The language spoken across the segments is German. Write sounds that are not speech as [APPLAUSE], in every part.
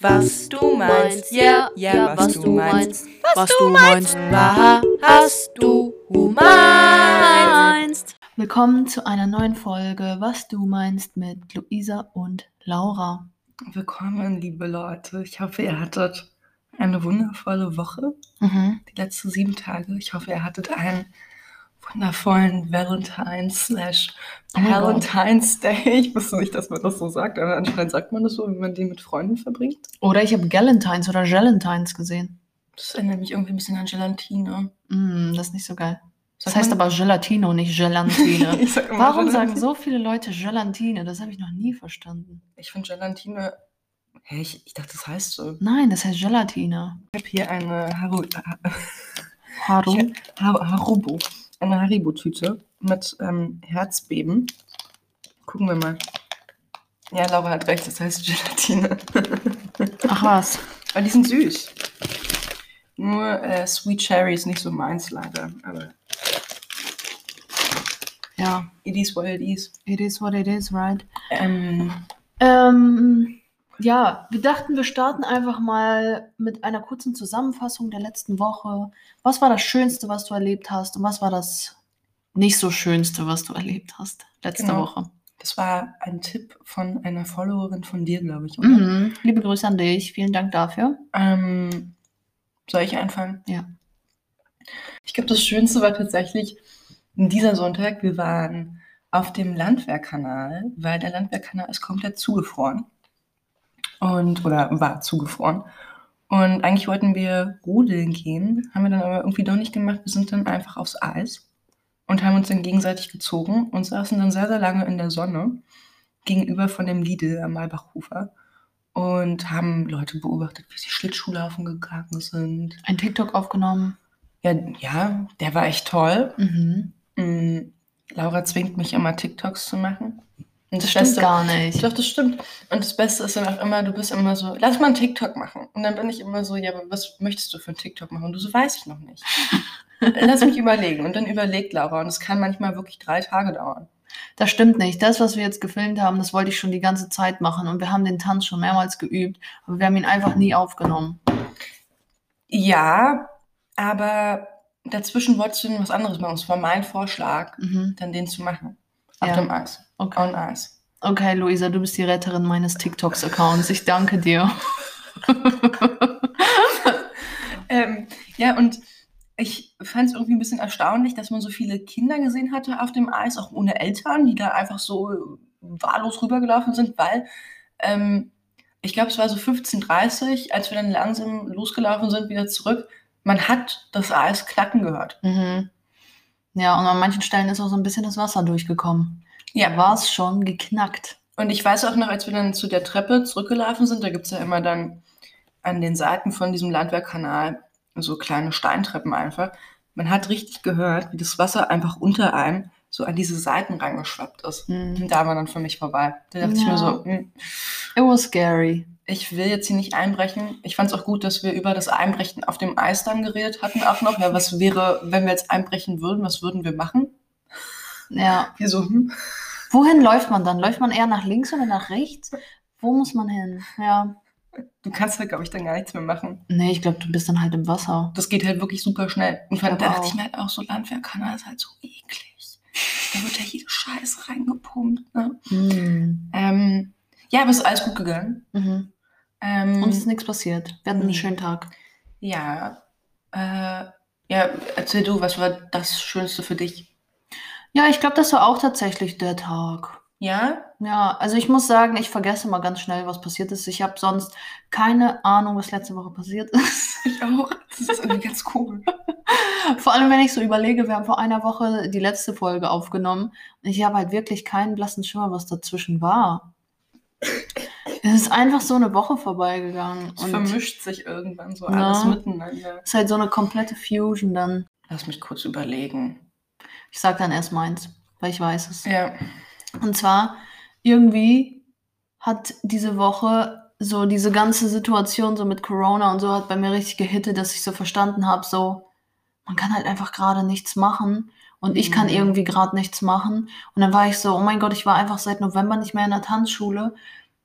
was du meinst. Ja, ja, was du meinst. Was du meinst. Was du meinst. Willkommen zu einer neuen Folge Was du meinst mit Luisa und Laura. Willkommen, liebe Leute. Ich hoffe, ihr hattet eine wundervolle Woche. Mhm. Die letzten sieben Tage. Ich hoffe, ihr hattet einen wundervollen Valentine's slash Oh. Valentine's Day. [LAUGHS] Ich wusste nicht, dass man das so sagt, aber anscheinend sagt man das so, wenn man den mit Freunden verbringt. Oder ich habe Galentines oder Galentines gesehen. Das erinnert mich irgendwie ein bisschen an Gelatine. Mm, das ist nicht so geil. Das Sagt heißt man- aber Gelatino, nicht Gelantine. [LAUGHS] Immer Warum Gelatine. sagen so viele Leute Gelatine? Das habe ich noch nie verstanden. Ich finde Gelatine. Hä, ich, ich dachte, das heißt so. Nein, das heißt Gelatine. Ich habe hier eine Haru, Haru? Ich- Har Haribo. Eine Haribo-Tüte mit ähm, Herzbeben. Gucken wir mal. Ja, Laura hat recht, das heißt Gelatine. [LAUGHS] Ach was. Aber die sind süß. Nur äh, Sweet Cherry ist nicht so meins leider. Aber Ja, it is what it is. it is what it is, right? Ähm, Ähm, ja, wir dachten, wir starten einfach mal mit einer kurzen Zusammenfassung der letzten Woche. Was war das Schönste, was du erlebt hast und was war das nicht so Schönste, was du erlebt hast letzte Genau. Woche? das war ein Tipp von einer Followerin von dir, glaube ich. Mhm. Liebe Grüße an dich, vielen Dank dafür. Ähm, soll ich anfangen? Ja. Ich glaube, das Schönste war tatsächlich dieser Sonntag. Wir waren auf dem Landwehrkanal, weil der Landwehrkanal ist komplett zugefroren. Und, oder war zugefroren. Und eigentlich wollten wir rodeln gehen, haben wir dann aber irgendwie doch nicht gemacht. Wir sind dann einfach aufs Eis und haben uns dann gegenseitig gezogen und saßen dann sehr, sehr lange in der Sonne gegenüber von dem Lidl am Malbachufer und haben Leute beobachtet, wie sie Schlittschuhlaufen gegangen sind. Ein TikTok aufgenommen. Ja, ja, der war echt toll. Mhm. Mm, Laura zwingt mich immer, TikToks zu machen. Und Das stimmt gar nicht. Doch, das stimmt. Und das Beste ist dann auch immer, du bist immer so, lass mal einen TikTok machen. Und dann bin ich immer so, ja, aber was möchtest du für einen TikTok machen? Und du so, weiß ich noch nicht. [LAUGHS] lass mich überlegen. Und dann überlegt Laura. Und es kann manchmal wirklich drei Tage dauern. Das stimmt nicht. Das, was wir jetzt gefilmt haben, das wollte ich schon die ganze Zeit machen und wir haben den Tanz schon mehrmals geübt, aber wir haben ihn einfach nie aufgenommen. Ja, aber dazwischen wolltest du was anderes machen. Es war mein Vorschlag, Mhm. dann den zu machen. Auf Ja. dem Eis. Okay. On Eis. Okay, Luisa, du bist die Retterin meines TikToks-Accounts. Ich danke dir. [LAUGHS] Ähm, ja, und ich fand es irgendwie ein bisschen erstaunlich, dass man so viele Kinder gesehen hatte auf dem Eis, auch ohne Eltern, die da einfach so wahllos rübergelaufen sind, weil ähm, ich glaube, es war so 15.30 als wir dann langsam losgelaufen sind, wieder zurück. Man hat das Eis klacken gehört. Mhm. Ja, und an manchen Stellen ist auch so ein bisschen das Wasser durchgekommen. Ja. Da war es schon geknackt. Und ich weiß auch noch, als wir dann zu der Treppe zurückgelaufen sind, da gibt es ja immer dann an den Seiten von diesem Landwehrkanal so kleine Steintreppen einfach. Man hat richtig gehört, wie das Wasser einfach unter einem so an diese Seiten rangeschwappt ist. Mhm. Und da war dann für mich vorbei. Da dachte ich Ja. mir so, hm, It was scary. Ich will jetzt hier nicht einbrechen. Ich fand es auch gut, dass wir über das Einbrechen auf dem Eis dann geredet hatten auch noch. Ja, was wäre, wenn wir jetzt einbrechen würden, was würden wir machen? Ja. Wir so, hm. Wohin läuft man dann? Läuft man eher nach links oder nach rechts? Wo muss man hin? Ja. Du kannst halt, glaube ich, dann gar nichts mehr machen. Nee, ich glaube, du bist dann halt im Wasser. Das geht halt wirklich super schnell. Und Ich dann dachte ich auch. mir halt auch so, Landwehrkanal ist halt so eklig. Da wird ja jede Scheiße reingepumpt. Ne? Mhm. Ähm, ja, aber es ist alles gut gegangen. Mhm. Ähm, Uns ist nichts passiert. Wir hatten einen schönen Tag. ja, äh, ja, erzähl du, was war das Schönste für dich? Ja, ich glaube, das war auch tatsächlich der Tag. Ja? Ja, also ich muss sagen, ich vergesse mal ganz schnell, was passiert ist. Ich habe sonst keine Ahnung, was letzte Woche passiert ist. [LAUGHS] Ich auch. Das ist irgendwie ganz cool. [LAUGHS] Vor allem, wenn ich so überlege, wir haben vor einer Woche die letzte Folge aufgenommen und ich habe halt wirklich keinen blassen Schimmer, was dazwischen war. Es ist einfach so eine Woche vorbeigegangen Es und vermischt sich irgendwann so Na. alles miteinander. es ist halt so eine komplette Fusion dann. Lass mich kurz überlegen. Ich sag dann erst meins, weil ich weiß es. Ja. Und zwar, irgendwie hat diese Woche so diese ganze Situation so mit Corona und so hat bei mir richtig gehittet, dass ich so verstanden habe, so, man kann halt einfach gerade nichts machen und ich kann Mhm. irgendwie gerade nichts machen. Und dann war ich so, oh mein Gott, ich war einfach seit November nicht mehr in der Tanzschule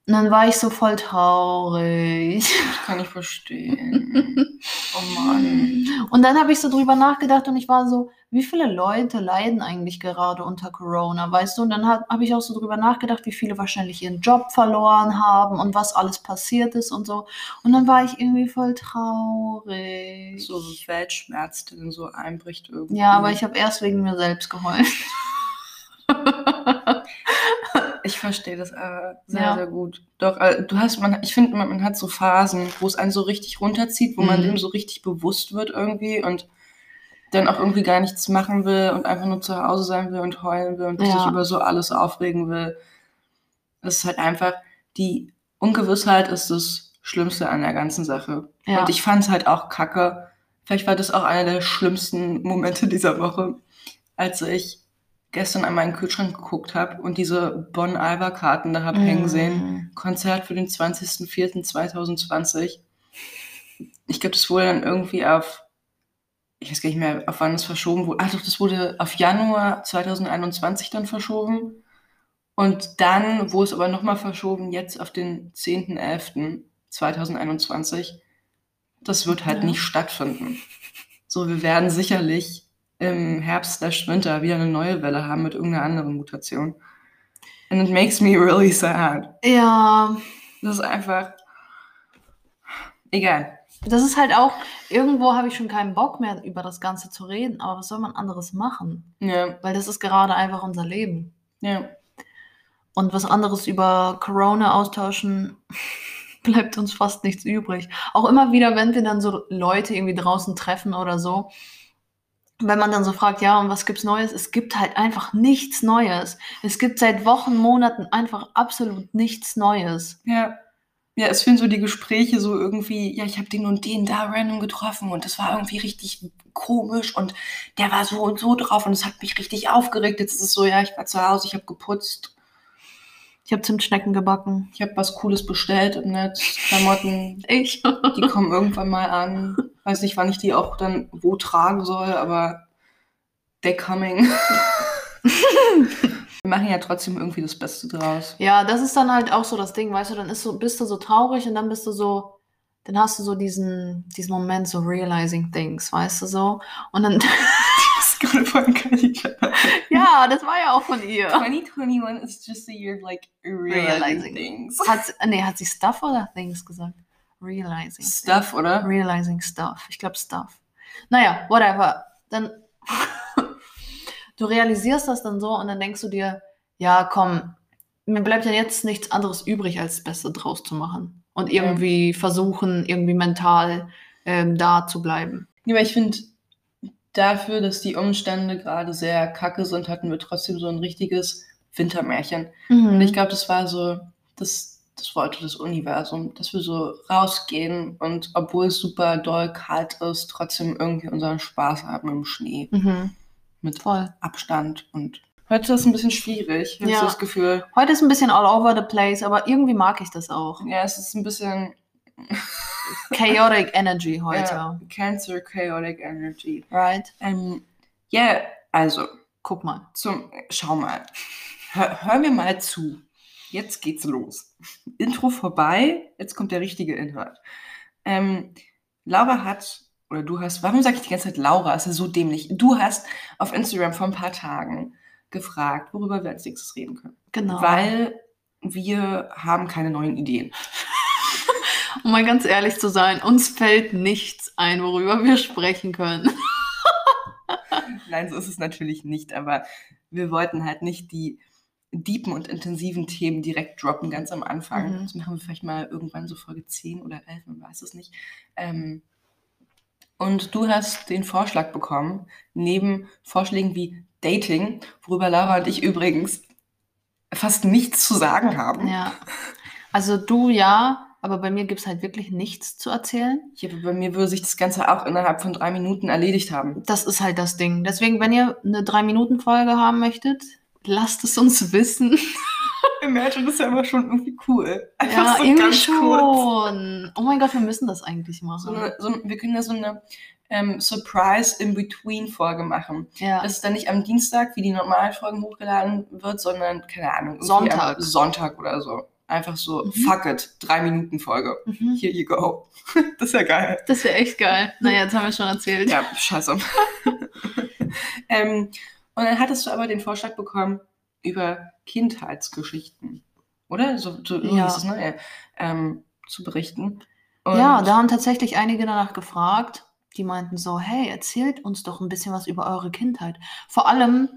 Und dann war ich so voll traurig. Das kann ich verstehen. oh Mann. Und dann habe ich so drüber nachgedacht und ich war so, wie viele Leute leiden eigentlich gerade unter Corona, weißt du? Und dann habe hab ich auch so drüber nachgedacht, wie viele wahrscheinlich ihren Job verloren haben und was alles passiert ist und so. Und dann war ich irgendwie voll traurig. So Weltschmerz, der so einbricht irgendwie. Ja, aber ich habe erst wegen mir selbst geheult. [LAUGHS] Ich verstehe das äh, sehr, Ja. sehr gut. Doch, äh, du hast, man, ich finde, man, man hat so Phasen, wo es einen so richtig runterzieht, wo man Mhm. dem so richtig bewusst wird irgendwie und dann auch irgendwie gar nichts machen will und einfach nur zu Hause sein will und heulen will und Ja. sich über so alles aufregen will. Das ist halt einfach, die Ungewissheit ist das Schlimmste an der ganzen Sache. Ja. Und ich fand es halt auch kacke. Vielleicht war das auch einer der schlimmsten Momente dieser Woche, als ich gestern an meinen Kühlschrank geguckt habe und diese Bon-Alva-Karten da habe hängen sehen. Mm. Konzert für den 20.04.2020. Ich glaube, das wurde dann irgendwie auf, ich weiß gar nicht mehr, auf wann es verschoben wurde. Ach doch, das wurde auf Januar 2021 dann verschoben. Und dann wurde es aber nochmal verschoben, jetzt auf den 10.11.2021. Das wird halt Ja. nicht stattfinden. So, wir werden sicherlich im Herbst slash Winter wieder eine neue Welle haben mit irgendeiner anderen Mutation. And it makes me really sad. Ja, Das ist einfach. Egal. das ist halt auch, irgendwo habe ich schon keinen Bock mehr, über das Ganze zu reden, aber was soll man anderes machen? Ja, Weil das ist gerade einfach unser Leben. ja. Und was anderes über Corona austauschen, [LAUGHS] bleibt uns fast nichts übrig. Auch immer wieder, wenn wir dann so Leute irgendwie draußen treffen oder so, wenn man dann so fragt, ja, und was gibt's Neues? Es gibt halt einfach nichts Neues. Es gibt seit Wochen, Monaten einfach absolut nichts Neues. Ja. Ja, es fühlen so die Gespräche so irgendwie, ja, ich habe den und den da random getroffen und das war irgendwie richtig komisch und der war so und so drauf und es hat mich richtig aufgeregt. Jetzt ist es so, ja, ich war zu Hause, ich habe geputzt, Ich habe Zimtschnecken gebacken. ich habe was Cooles bestellt im Netz, Klamotten, [LAUGHS] Ich. die kommen irgendwann mal an. [LAUGHS] Weiß nicht, wann ich die auch dann wo tragen soll, aber they coming. [LAUGHS] Wir machen ja trotzdem irgendwie das Beste draus. Ja, das ist dann halt auch so das Ding, weißt du, dann ist so, bist du so traurig und dann bist du so, dann hast du so diesen, diesen Moment, so realizing things, weißt du so. Und dann, [LAUGHS] ja, das war ja auch von ihr. 2021 is just a year of like realizing, Realizing. things. Hat, nee, hat sie Stuff oder Things gesagt? Realizing. Stuff, oder? Realizing Stuff. Ich glaube Stuff. Naja, whatever. Dann, [LAUGHS] du realisierst das dann so und dann denkst du dir, ja, komm, mir bleibt ja jetzt nichts anderes übrig, als das Beste draus zu machen. Und Ja. irgendwie versuchen, irgendwie mental ähm, da zu bleiben. Ja, aber ich finde, dafür, dass die Umstände gerade sehr kacke sind, hatten wir trotzdem so ein richtiges Wintermärchen. Und ich glaube, das war so, das, das wollte das Universum, dass wir so rausgehen und obwohl es super doll kalt ist, trotzdem irgendwie unseren Spaß haben im Schnee. Mhm. Mit Voll. Abstand. Und heute ist es ein bisschen schwierig. Ich habe Ja. so das Gefühl, Heute ist ein bisschen all over the place, aber irgendwie mag ich das auch. ja, es ist ein bisschen [LAUGHS] Chaotic Energy heute. ja, Cancer Chaotic Energy. Right? Ähm, ja, also, Guck mal. zum, schau mal. Hör, hör mir mal zu. Jetzt geht's los. Intro vorbei, jetzt kommt der richtige Inhalt. Ähm, Laura hat, oder du hast, warum sage ich die ganze Zeit Laura? Ist ja so dämlich. Du hast auf Instagram vor ein paar Tagen gefragt, worüber wir als nächstes reden können. Genau. Weil wir haben keine neuen Ideen. [LAUGHS] Um mal ganz ehrlich zu sein, uns fällt nichts ein, worüber wir sprechen können. [LAUGHS] Nein, so ist es natürlich nicht, aber wir wollten halt nicht die deepen und intensiven Themen direkt droppen, ganz am Anfang. Mhm. Das machen wir vielleicht mal irgendwann so Folge 10 oder 11, man weiß es nicht. Ähm, und du hast den Vorschlag bekommen, neben Vorschlägen wie Dating, worüber Lara und ich übrigens fast nichts zu sagen haben. Ja. Also du ja, aber bei mir gibt es halt wirklich nichts zu erzählen. Habe, bei mir würde sich das Ganze auch innerhalb von drei Minuten erledigt haben. Das ist halt das Ding. Deswegen, wenn ihr eine 3-Minuten-Folge haben möchtet, lasst es uns wissen. [LAUGHS] Imagine ist ja immer schon irgendwie cool. Ja, so irgendwie ganz schon. kurz. Oh mein Gott, wir müssen das eigentlich So machen. eine, so, wir können ja so eine ähm, Surprise-in-Between-Folge machen. ja. Das ist dann nicht am Dienstag, wie die normalen Folgen hochgeladen wird, sondern, keine Ahnung, Sonntag. Sonntag oder so. Einfach so, Mhm. fuck it, drei Minuten Folge. Mhm. Here you go. [LAUGHS] Das ist ja geil. Das wäre echt geil. Naja, jetzt haben wir schon erzählt. Ja, scheiße. [LAUGHS] ähm, und dann hattest du aber den Vorschlag bekommen über Kindheitsgeschichten. Oder? So, so Ja. hieß es, ne? Ähm, zu berichten. Und Ja, da haben tatsächlich einige danach gefragt. Die meinten so, hey, erzählt uns doch ein bisschen was über eure Kindheit. Vor allem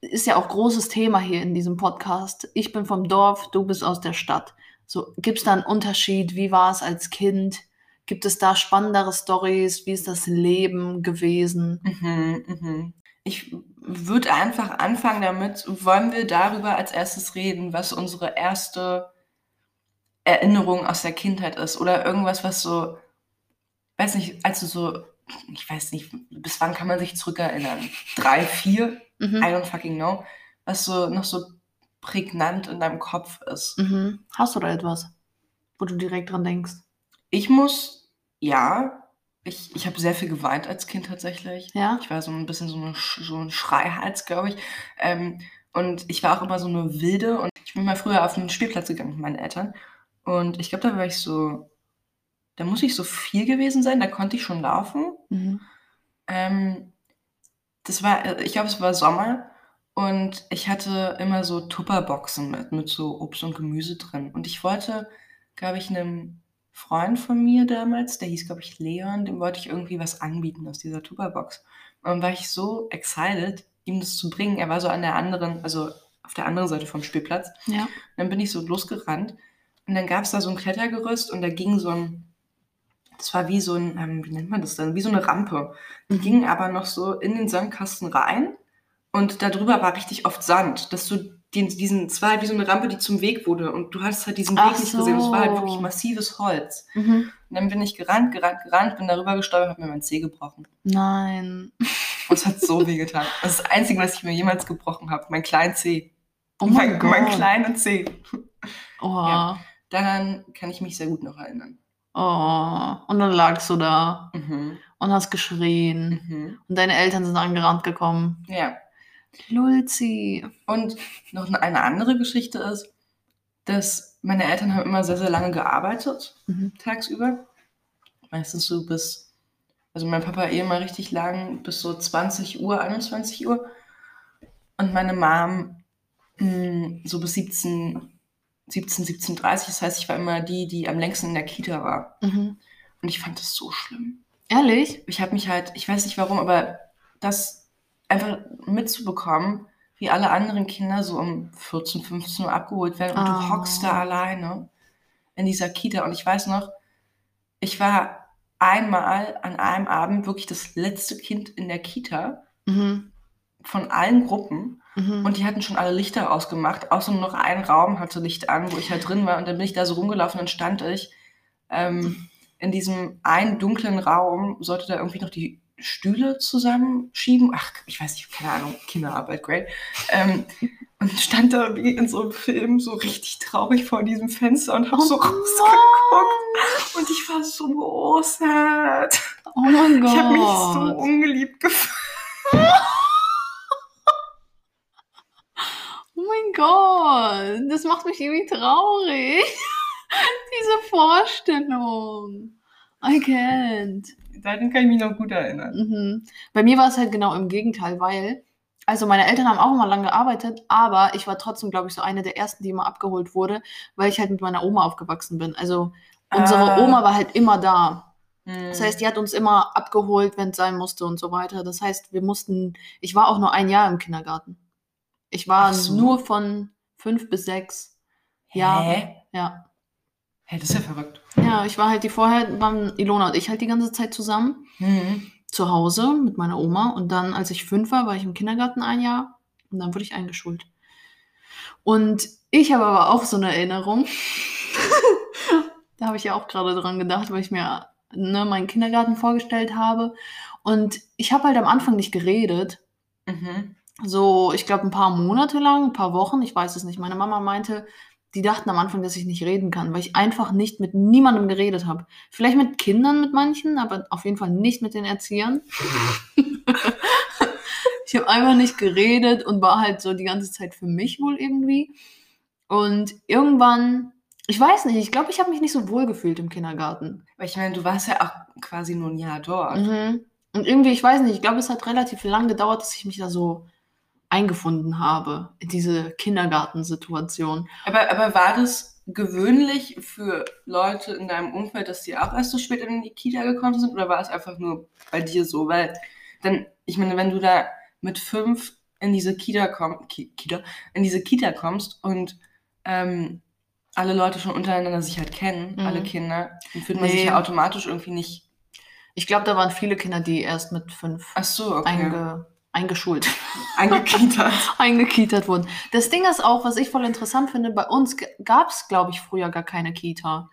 ist ja auch großes Thema hier in diesem Podcast. Ich bin vom Dorf, du bist aus der Stadt. So, gibt es da einen Unterschied? Wie war es als Kind? Gibt es da spannendere Stories? Wie ist das Leben gewesen? Mhm, mhm. Ich würde einfach anfangen damit, wollen wir darüber als erstes reden, was unsere erste Erinnerung aus der Kindheit ist oder irgendwas, was so, weiß nicht, als du so, ich weiß nicht, bis wann kann man sich zurückerinnern? Drei, vier? Mhm. I don't fucking know. Was so noch so prägnant in deinem Kopf ist. Mhm. Hast du da etwas, wo du direkt dran denkst? Ich muss, ja, ich, ich habe sehr viel geweint als Kind tatsächlich. Ja? Ich war so ein bisschen so, eine, so ein Schreihals, glaube ich. Ähm, und ich war auch immer so eine Wilde. Und ich bin mal früher auf den Spielplatz gegangen mit meinen Eltern. Und ich glaube, da war ich so, da muss ich so vier gewesen sein. Da konnte ich schon laufen. Mhm. Ähm, das war, ich glaube, es war Sommer. Und ich hatte immer so Tupperboxen mit, mit so Obst und Gemüse drin. Und ich wollte, glaube ich, einem Freund von mir damals, der hieß, glaube ich, Leon, dem wollte ich irgendwie was anbieten aus dieser Tupperbox. Und dann war ich so excited, ihm das zu bringen. Er war so an der anderen, also auf der anderen Seite vom Spielplatz. Ja. Und dann bin ich so losgerannt. Und dann gab es da so ein Klettergerüst und da ging so ein, das war wie so ein, ähm, wie nennt man das dann? Wie so eine Rampe. Die Mhm. ging aber noch so in den Sandkasten rein und darüber war richtig oft Sand, dass du den, diesen, es war halt wie so eine Rampe, die zum Weg wurde und du hattest halt diesen Weg Ach nicht gesehen. Es war halt wirklich massives Holz. Mhm. Und dann bin ich gerannt, gerannt, gerannt, bin darüber gestolpert, habe mir mein Zeh gebrochen. Nein. Und es hat so weh getan. Das ist das Einzige, was ich mir jemals gebrochen habe. Mein kleinen Zeh. Oh mein, Gott. mein kleiner Zeh. Oh. Ja. Daran kann ich mich sehr gut noch erinnern. oh. Und dann lagst du da Mhm. und hast geschrien. Mhm. Und deine Eltern sind angerannt gekommen. Ja. Lulzi. Und noch eine andere Geschichte ist, dass meine Eltern haben immer sehr, sehr lange gearbeitet, Mhm. tagsüber. Meistens so bis, also mein Papa eh mal richtig lang, bis so 20 Uhr, 21 Uhr. Und meine Mom mh, so bis 17, 17, 17.30 Das heißt, ich war immer die, die am längsten in der Kita war. Mhm. Und ich fand das so schlimm. Ehrlich? ich habe mich halt, ich weiß nicht warum, aber das einfach mitzubekommen, wie alle anderen Kinder so um 14, 15 Uhr abgeholt werden und Ah. du hockst da alleine in dieser Kita. Und ich weiß noch, ich war einmal an einem Abend wirklich das letzte Kind in der Kita Mhm. von allen Gruppen Mhm. und die hatten schon alle Lichter ausgemacht, außer nur noch ein Raum hatte Licht an, wo ich halt drin war und dann bin ich da so rumgelaufen und dann stand ich ähm, in diesem einen dunklen Raum, sollte da irgendwie noch die Stühle zusammenschieben. Ach, ich weiß nicht, keine Ahnung, Kinderarbeit, great. Ähm, und stand da wie in so einem Film so richtig traurig vor diesem Fenster und hab Oh so rausgeguckt. Und ich war so sad. Oh mein Gott. Ich habe mich so ungeliebt gefühlt. [LAUGHS] Oh mein Gott. Das macht mich irgendwie traurig. [LAUGHS] Diese Vorstellung. I can't. Daran kann ich mich noch gut erinnern. Mhm. Bei mir war es halt genau im Gegenteil, weil, also meine Eltern haben auch immer lange gearbeitet, aber ich war trotzdem, glaube ich, so eine der ersten, die immer abgeholt wurde, weil ich halt mit meiner Oma aufgewachsen bin. Also unsere Ah. Oma war halt immer da. Hm. Das heißt, die hat uns immer abgeholt, wenn es sein musste und so weiter. Das heißt, wir mussten, ich war auch nur ein Jahr im Kindergarten. Ich war so. nur von fünf bis sechs. Hä? Ja. Hä, das ist ja verrückt. Ja, ich war halt die vorher, waren Ilona und ich halt die ganze Zeit zusammen. Mhm. zu Hause mit meiner Oma und dann, als ich fünf war, war ich im Kindergarten ein Jahr und dann wurde ich eingeschult. Und ich habe aber auch so eine Erinnerung. [LAUGHS] da habe ich ja auch gerade dran gedacht, weil ich mir ne, meinen Kindergarten vorgestellt habe. Und ich habe halt am Anfang nicht geredet. Mhm. So, ich glaube, ein paar Monate lang, ein paar Wochen, ich weiß es nicht. Meine Mama meinte, die dachten am Anfang, dass ich nicht reden kann, weil ich einfach nicht mit niemandem geredet habe. Vielleicht mit Kindern, mit manchen, aber auf jeden Fall nicht mit den Erziehern. [LAUGHS] ich habe einfach nicht geredet und war halt so die ganze Zeit für mich wohl irgendwie. Und irgendwann Ich weiß nicht, ich glaube, ich habe mich nicht so wohl gefühlt im Kindergarten. Weil ich meine, du warst ja auch quasi nur ein Jahr dort. Mhm. Und irgendwie, ich weiß nicht, ich glaube, es hat relativ lang gedauert, dass ich mich da so eingefunden habe in diese Kindergartensituation. Aber, aber war das gewöhnlich für Leute in deinem Umfeld, dass die auch erst so spät in die Kita gekommen sind? Oder war es einfach nur bei dir so? Weil dann, ich meine, wenn du da mit fünf in diese Kita, komm, Ki Kita, in diese Kita kommst und ähm, alle Leute schon untereinander sich halt kennen, Mhm. alle Kinder, dann fühlt man sich Nee. ja automatisch irgendwie nicht. Ich glaube, da waren viele Kinder, die erst mit fünf Ach so, okay. einge, eingeschult, [LAUGHS] Eingekietert. eingekietert wurden. Das Ding ist auch, was ich voll interessant finde, bei uns gab es, glaube ich, früher gar keine Kita.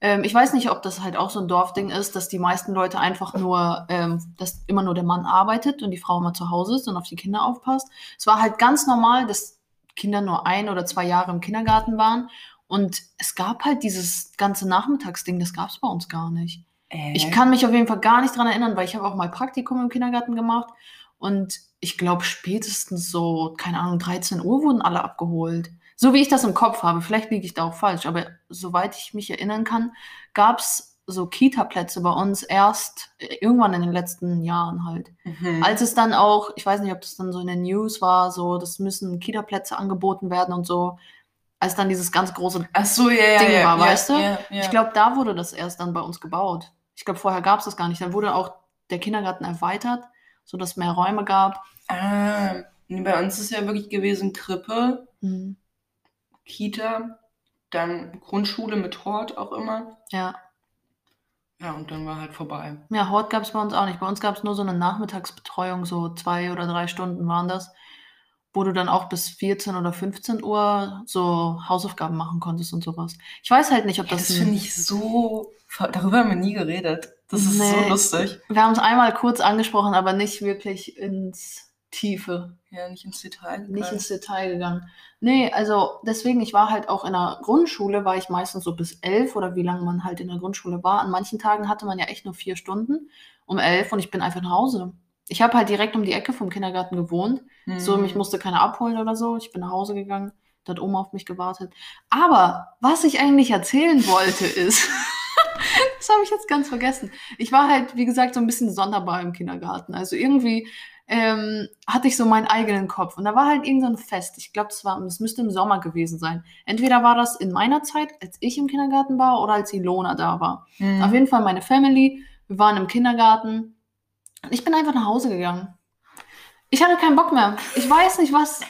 Ähm, ich weiß nicht, ob das halt auch so ein Dorfding ist, dass die meisten Leute einfach nur, ähm, dass immer nur der Mann arbeitet und die Frau immer zu Hause ist und auf die Kinder aufpasst. Es war halt ganz normal, dass Kinder nur ein oder zwei Jahre im Kindergarten waren. Und es gab halt dieses ganze Nachmittagsding, das gab es bei uns gar nicht. Äh, Ich kann mich auf jeden Fall gar nicht dran erinnern, weil ich habe auch mal Praktikum im Kindergarten gemacht und ich glaube spätestens so, keine Ahnung, 13 Uhr wurden alle abgeholt. So wie ich das im Kopf habe, vielleicht liege ich da auch falsch, aber soweit ich mich erinnern kann, gab es so Kita-Plätze bei uns erst äh, irgendwann in den letzten Jahren halt. Mhm. Als es dann auch, ich weiß nicht, ob das dann so in den News war, so, das müssen Kita-Plätze angeboten werden und so, als dann dieses ganz große so, ja, Ding ja, war, ja, weißt du? Ich glaube, da wurde das erst dann bei uns gebaut. Ich glaube, vorher gab es das gar nicht. Dann wurde auch der Kindergarten erweitert, sodass es mehr Räume gab. Ah, bei uns ist ja wirklich gewesen Krippe, Mhm. Kita, dann Grundschule mit Hort auch immer. Ja. Ja, und dann war halt vorbei. Ja, Hort gab es bei uns auch nicht. Bei uns gab es nur so eine Nachmittagsbetreuung, so zwei oder drei Stunden waren das, wo du dann auch bis 14 oder 15 Uhr so Hausaufgaben machen konntest und sowas. Ich weiß halt nicht, ob Ja, das. das finde ich so. Darüber haben wir nie geredet. Das ist so Nee. lustig. Wir haben es einmal kurz angesprochen, aber nicht wirklich ins Tiefe. Ja, nicht ins Detail. nicht gegangen. ins Detail gegangen. Nee, also deswegen, ich war halt auch in der Grundschule, war ich meistens so bis elf oder wie lange man halt in der Grundschule war. An manchen Tagen hatte man ja echt nur vier Stunden um elf und ich bin einfach nach Hause. Ich habe halt direkt um die Ecke vom Kindergarten gewohnt. So, Mhm. mich musste keiner abholen oder so. Ich bin nach Hause gegangen, da hat Oma auf mich gewartet. Aber was ich eigentlich erzählen wollte ist, [LAUGHS] habe ich jetzt ganz vergessen. Ich war halt, wie gesagt, so ein bisschen sonderbar im Kindergarten. Also irgendwie ähm, hatte ich so meinen eigenen Kopf. Und da war halt irgendein Fest. Ich glaube, das, war- das müsste im Sommer gewesen sein. Entweder war das in meiner Zeit, als ich im Kindergarten war, oder als Ilona da war. Mhm. Auf jeden Fall meine Family. Wir waren im Kindergarten. Und ich bin einfach nach Hause gegangen. Ich hatte keinen Bock mehr. Ich weiß nicht was,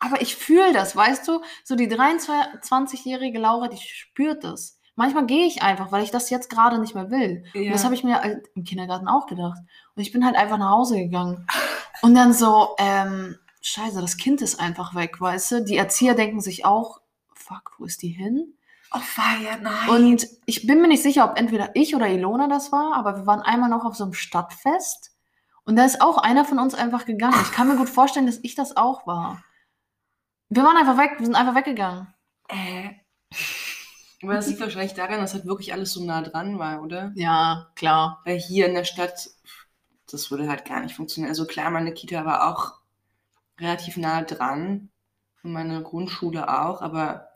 aber ich fühle das, weißt du? So die 23-jährige Laura, die spürt das. Manchmal gehe ich einfach, weil ich das jetzt gerade nicht mehr will. Und Ja. das habe ich mir halt im Kindergarten auch gedacht. Und ich bin halt einfach nach Hause gegangen. Und dann so, ähm, scheiße, das Kind ist einfach weg, weißt du? Die Erzieher denken sich auch, fuck, wo ist die hin? Oh, feier, nein. Und ich bin mir nicht sicher, ob entweder ich oder Ilona das war, aber wir waren einmal noch auf so einem Stadtfest und da ist auch einer von uns einfach gegangen. Ich kann mir gut vorstellen, dass ich das auch war. Wir waren einfach weg, wir sind einfach weggegangen. Äh. Aber das liegt wahrscheinlich daran, dass halt wirklich alles so nah dran war, oder? Ja, klar. Weil hier in der Stadt, das würde halt gar nicht funktionieren. Also klar, meine Kita war auch relativ nah dran und meine Grundschule auch, aber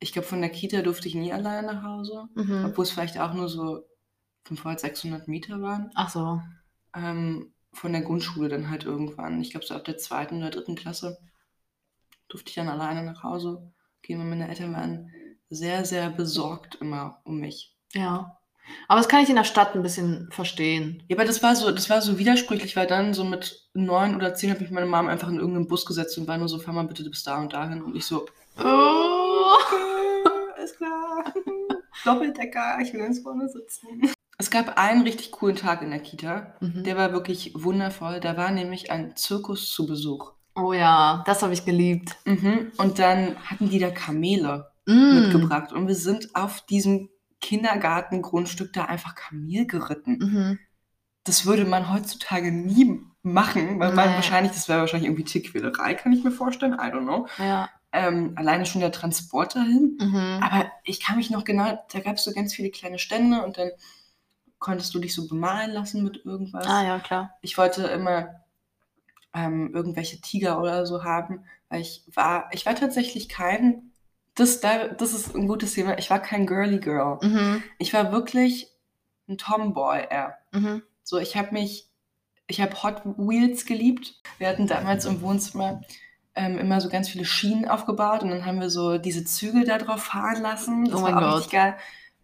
ich glaube, von der Kita durfte ich nie allein nach Hause, Mhm. obwohl es vielleicht auch nur so 500, 600 Meter waren. Ach so. Ähm, von der Grundschule dann halt irgendwann. Ich glaube, so ab der zweiten oder dritten Klasse durfte ich dann alleine nach Hause gehen, weil meine Eltern waren sehr, sehr besorgt immer um mich. Ja. Aber das kann ich in der Stadt ein bisschen verstehen. Ja, aber das war so, das war so widersprüchlich, weil dann so mit neun oder zehn hat mich meine Mom einfach in irgendeinen Bus gesetzt und war nur so, fahr mal bitte bis da und dahin. Und ich so, Oh. okay, [LAUGHS] ist klar. [LAUGHS] Doppeldecker, ich will ganz vorne sitzen. Es gab einen richtig coolen Tag in der Kita. Mhm. Der war wirklich wundervoll. Da war nämlich ein Zirkus zu Besuch. Oh ja, das habe ich geliebt. Mhm. Und dann hatten die da Kamele Mm. mitgebracht. Und wir sind auf diesem Kindergartengrundstück da einfach Kamel geritten. Mhm. Das würde man heutzutage nie machen, weil man wahrscheinlich, das wäre wahrscheinlich irgendwie Tierquälerei, kann ich mir vorstellen. I don't know. Ja. Ähm, alleine schon der Transport dahin. Mhm. Aber ich kann mich noch genau, da gab es so ganz viele kleine Stände und dann konntest du dich so bemalen lassen mit irgendwas. Ah ja, klar. Ich wollte immer ähm, irgendwelche Tiger oder so haben, weil ich war, ich war tatsächlich kein das, da, das ist ein gutes Thema. Ich war kein girly girl. Mhm. Ich war wirklich ein Tomboy eher. Mhm. So, ich habe mich, ich habe Hot Wheels geliebt. Wir hatten damals im Wohnzimmer ähm, immer so ganz viele Schienen aufgebaut und dann haben wir so diese Züge da drauf fahren lassen. Das Oh war mein auch Gott. richtig geil.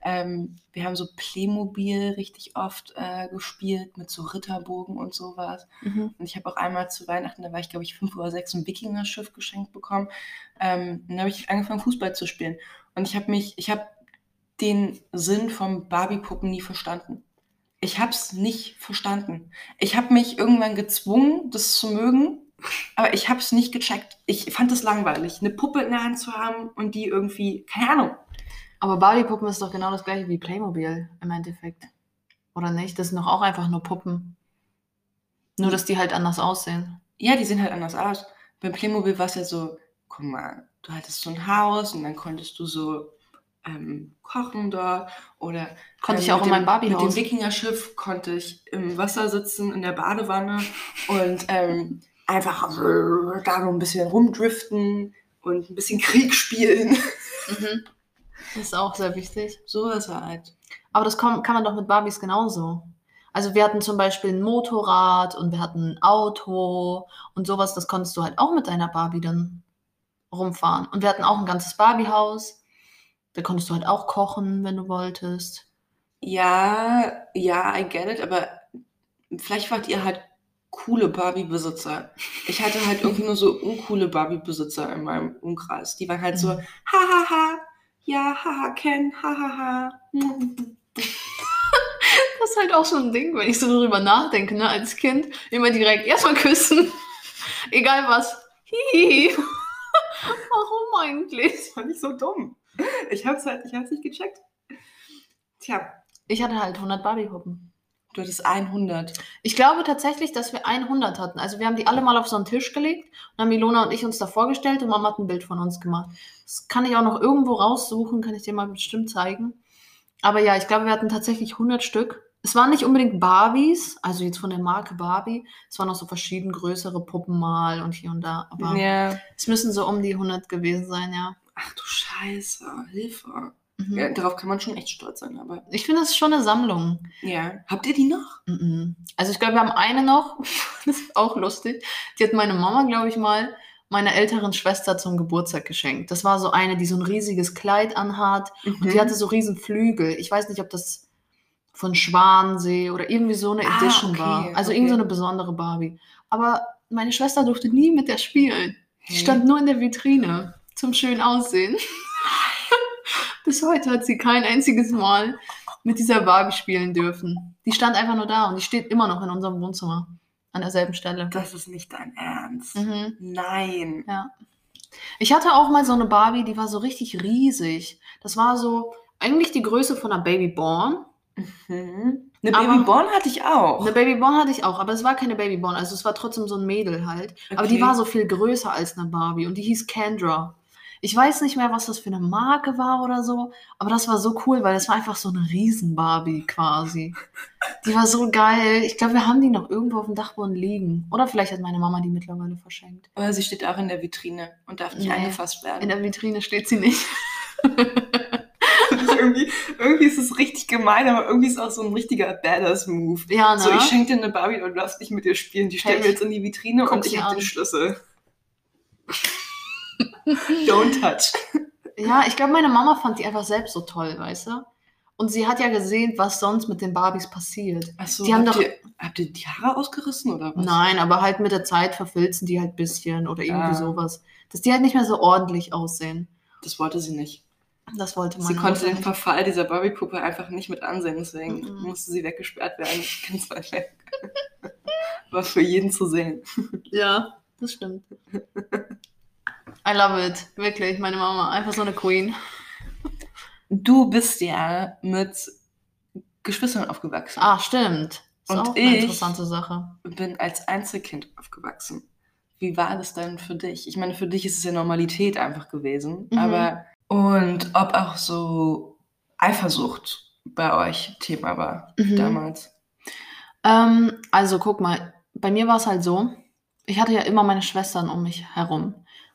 Ähm, wir haben so Playmobil richtig oft äh, gespielt mit so Ritterbogen und sowas. Mhm. Und ich habe auch einmal zu Weihnachten, da war ich glaube ich fünf oder sechs, ein Wikinger-Schiff geschenkt bekommen. Ähm, dann habe ich angefangen Fußball zu spielen. Und ich habe mich, ich habe den Sinn von Barbie-Puppen nie verstanden. Ich habe es nicht verstanden. Ich habe mich irgendwann gezwungen, das zu mögen, aber ich habe es nicht gecheckt. Ich fand es langweilig, eine Puppe in der Hand zu haben und die irgendwie, keine Ahnung. Aber Barbie-Puppen ist doch genau das gleiche wie Playmobil im Endeffekt. Oder nicht? Das sind doch auch einfach nur Puppen. Nur, dass die halt anders aussehen. Ja, die sehen halt anders aus. Beim Playmobil war es ja so, guck mal, du hattest so ein Haus und dann konntest du so ähm, kochen dort oder Konnte ich ähm, auch mit in meinem dem- Barbiehaus. Mit dem Wikingerschiff konnte ich im Wasser sitzen, in der Badewanne und ähm, einfach da so ein bisschen rumdriften und ein bisschen Krieg spielen. Mhm. Das ist auch sehr wichtig. So ist er halt. Aber das kann, kann man doch mit Barbies genauso. Also wir hatten zum Beispiel ein Motorrad und wir hatten ein Auto und sowas, das konntest du halt auch mit deiner Barbie dann rumfahren. Und wir hatten auch ein ganzes Barbiehaus. Da konntest du halt auch kochen, wenn du wolltest. Ja, ja, I get it, aber vielleicht wart ihr halt coole Barbie-Besitzer. Ich hatte halt irgendwie nur so uncoole Barbie-Besitzer in meinem Umkreis. Die waren halt so, Mhm. hahaha, ja, haha, Ken, hahaha. [LAUGHS] Das ist halt auch so ein Ding, wenn ich so darüber nachdenke, ne, als Kind, immer direkt erstmal küssen. [LAUGHS] Egal was. Hihi. [LAUGHS] Warum eigentlich? Das fand ich so dumm. Ich hab's halt, ich hab's nicht gecheckt. Tja, Ich hatte halt 100 Barbie-Puppen. Du hattest 100. Ich glaube tatsächlich, dass wir 100 hatten. Also wir haben die alle mal auf so einen Tisch gelegt und haben Milona und ich uns da vorgestellt und Mama hat ein Bild von uns gemacht. Das kann ich auch noch irgendwo raussuchen, kann ich dir mal bestimmt zeigen. Aber ja, ich glaube, wir hatten tatsächlich 100 Stück. Es waren nicht unbedingt Barbies, also jetzt von der Marke Barbie. Es waren auch so verschieden größere Puppen mal und hier und da. Aber Ja. es müssen so um die 100 gewesen sein, ja. Ach du Scheiße, Hilfe. Mhm. Ja, darauf kann man schon echt stolz sein, aber. Ich finde, das ist schon eine Sammlung. Ja. Habt ihr die noch? Mhm. Also ich glaube, wir haben eine noch, [LAUGHS] das ist auch lustig. Die hat meine Mama, glaube ich, mal meiner älteren Schwester zum Geburtstag geschenkt. Das war so eine, die so ein riesiges Kleid anhat und Mhm. die hatte so riesen Flügel. Ich weiß nicht, ob das von Schwansee oder irgendwie so eine Ah, Edition okay, war. Also okay. irgend so eine besondere Barbie. Aber meine Schwester durfte nie mit der spielen. Die stand nur in der Vitrine zum schön aussehen. Bis heute hat sie kein einziges Mal mit dieser Barbie spielen dürfen. Die stand einfach nur da und die steht immer noch in unserem Wohnzimmer. An derselben Stelle. Das ist nicht dein Ernst. Mhm. Nein. Ja. Ich hatte auch mal so eine Barbie, die war so richtig riesig. Das war so eigentlich die Größe von einer Babyborn. Mhm. Eine Babyborn hatte ich auch. Eine Babyborn hatte ich auch, aber es war keine Babyborn, also es war trotzdem so ein Mädel halt. Aber die Okay. war so viel größer als eine Barbie und die hieß Kendra. Ich weiß nicht mehr, was das für eine Marke war oder so, aber das war so cool, weil das war einfach so eine Riesen-Barbie quasi. Die war so geil. Ich glaube, wir haben die noch irgendwo auf dem Dachboden liegen. Oder vielleicht hat meine Mama die mittlerweile verschenkt. Aber sie steht auch in der Vitrine und darf nicht Nee. angefasst In werden. der Vitrine steht sie nicht. [LAUGHS] irgendwie, irgendwie ist es richtig gemein, aber irgendwie ist es auch so ein richtiger Badass-Move. Ja, ne? So, ich schenke dir eine Barbie und du darfst nicht mit ihr spielen. Die stellen wir jetzt in die Vitrine guck und ich habe den Schlüssel. [LAUGHS] Don't touch. Ja, ich glaube, meine Mama fand die einfach selbst so toll, weißt du? Und sie hat ja gesehen, was sonst mit den Barbies passiert. Achso, Die haben habt, doch- ihr, habt ihr die Haare ausgerissen oder was? Nein, aber halt mit der Zeit verfilzen die halt ein bisschen oder irgendwie Ah. sowas. Dass die halt nicht mehr so ordentlich aussehen. Das wollte sie nicht. Das wollte meine Sie konnte den nicht. Verfall dieser Barbie-Puppe einfach nicht mit ansehen, deswegen Mhm. musste sie weggesperrt werden. Ganz weit weg. War für jeden zu sehen. Ja, das stimmt. [LAUGHS] I love it. Wirklich, meine Mama. Einfach so eine Queen. Du bist ja mit Geschwistern aufgewachsen. Ah, stimmt. Ist Und auch eine ich- interessante Sache. bin als Einzelkind aufgewachsen. Wie war das denn für dich? Ich meine, für dich ist es ja Normalität einfach gewesen, Mhm. aber und ob auch so Eifersucht bei euch Thema war Mhm. damals. Ähm, also guck mal, bei mir war es halt so, ich hatte ja immer meine Schwestern um mich herum.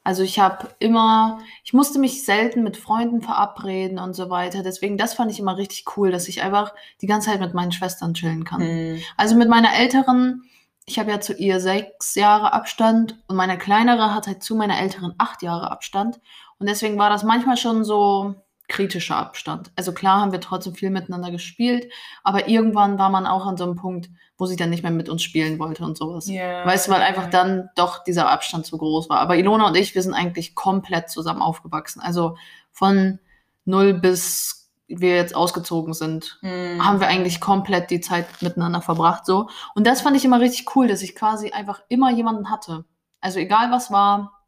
Also ich habe immer, ich musste mich selten mit Freunden verabreden und so weiter. Deswegen, das fand ich immer richtig cool, dass ich einfach die ganze Zeit mit meinen Schwestern chillen kann. Hm. Also mit meiner älteren, ich habe ja zu ihr sechs Jahre Abstand und meine kleinere hat halt zu meiner älteren acht Jahre Abstand. Und deswegen war das manchmal schon so kritischer Abstand. Also klar haben wir trotzdem viel miteinander gespielt, aber irgendwann war man auch an so einem Punkt, wo sie dann nicht mehr mit uns spielen wollte und sowas. Ja. Weißt du, weil einfach ja. dann doch dieser Abstand zu groß war. Aber Ilona und ich, wir sind eigentlich komplett zusammen aufgewachsen. Also von null bis wir jetzt ausgezogen sind, Hm. haben wir eigentlich komplett die Zeit miteinander verbracht so. Und das fand ich immer richtig cool, dass ich quasi einfach immer jemanden hatte. Also egal was war,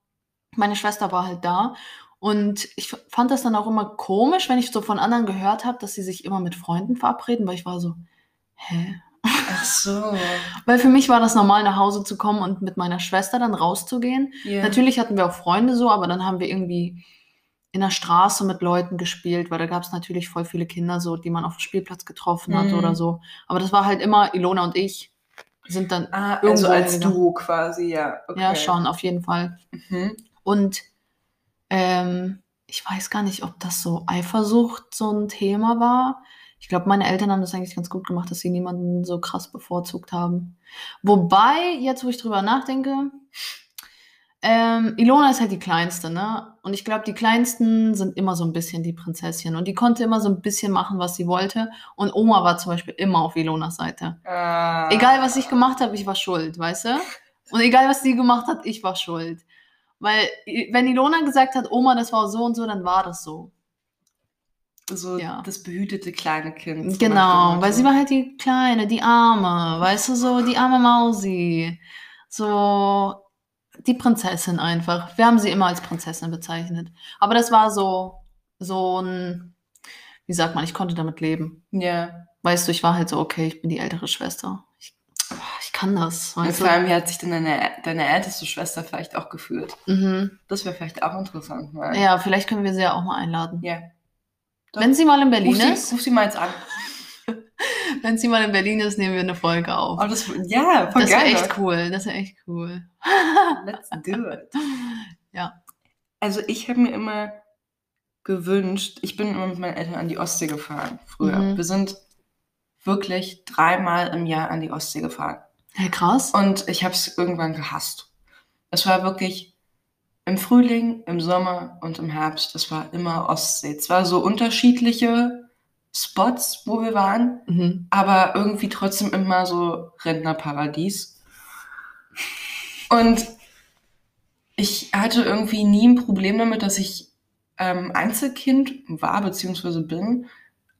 meine Schwester war halt da. Und ich fand das dann auch immer komisch, wenn ich so von anderen gehört habe, dass sie sich immer mit Freunden verabreden, weil ich war so, hä? Ach so. [LAUGHS] Weil für mich war das normal, nach Hause zu kommen und mit meiner Schwester dann rauszugehen. Ja. Natürlich hatten wir auch Freunde so, aber dann haben wir irgendwie in der Straße mit Leuten gespielt, weil da gab es natürlich voll viele Kinder so, die man auf dem Spielplatz getroffen hat Mhm. oder so. Aber das war halt immer Ilona und ich sind dann, Ah, Irgendwo also als. Duo quasi, ja. Okay. ja schon, auf jeden Fall. Mhm. Und ähm, ich weiß gar nicht, ob das so Eifersucht so ein Thema war. Ich glaube, meine Eltern haben das eigentlich ganz gut gemacht, dass sie niemanden so krass bevorzugt haben. Wobei, jetzt wo ich drüber nachdenke, ähm, Ilona ist halt die Kleinste, ne? Und ich glaube, die Kleinsten sind immer so ein bisschen die Prinzesschen. Und die konnte immer so ein bisschen machen, was sie wollte. Und Oma war zum Beispiel immer auf Ilonas Seite. Ah. Egal, was ich gemacht habe, ich war schuld, weißt du? Und egal, was sie gemacht hat, ich war schuld. Weil, wenn Ilona gesagt hat, Oma, das war so und so, dann war das so. So Ja. das behütete kleine Kind. Genau, weil sie war halt die Kleine, die Arme, weißt du, so die arme Mausi. So die Prinzessin einfach. Wir haben sie immer als Prinzessin bezeichnet. Aber das war so, so ein, wie sagt man, ich konnte damit leben. Ja. Weißt du, ich war halt so, okay, ich bin die ältere Schwester. Ich kann das, Und weißt vor allem, wie hat sich denn deine, deine älteste Schwester vielleicht auch gefühlt? Mhm. Das wäre vielleicht auch interessant mal. Ja, vielleicht können wir sie ja auch mal einladen. Ja. Doch. Wenn sie mal in Berlin Ruf sie, ist, ruf sie mal jetzt an. [LAUGHS] wenn sie mal in Berlin ist, nehmen wir eine Folge auf. Oh, das, ja, voll das wäre geil. echt cool. Das wäre echt cool. [LAUGHS] Let's do it. [LAUGHS] Ja. Also ich habe mir immer gewünscht, ich bin immer mit meinen Eltern an die Ostsee gefahren früher. Mhm. Wir sind wirklich dreimal im Jahr an die Ostsee gefahren. Hey, krass. Und ich habe es irgendwann gehasst. Es war wirklich im Frühling, im Sommer und im Herbst. Es war immer Ostsee. Zwar so unterschiedliche Spots, wo wir waren, Mhm. aber irgendwie trotzdem immer so Rentnerparadies. Und ich hatte irgendwie nie ein Problem damit, dass ich ähm, Einzelkind war bzw. bin.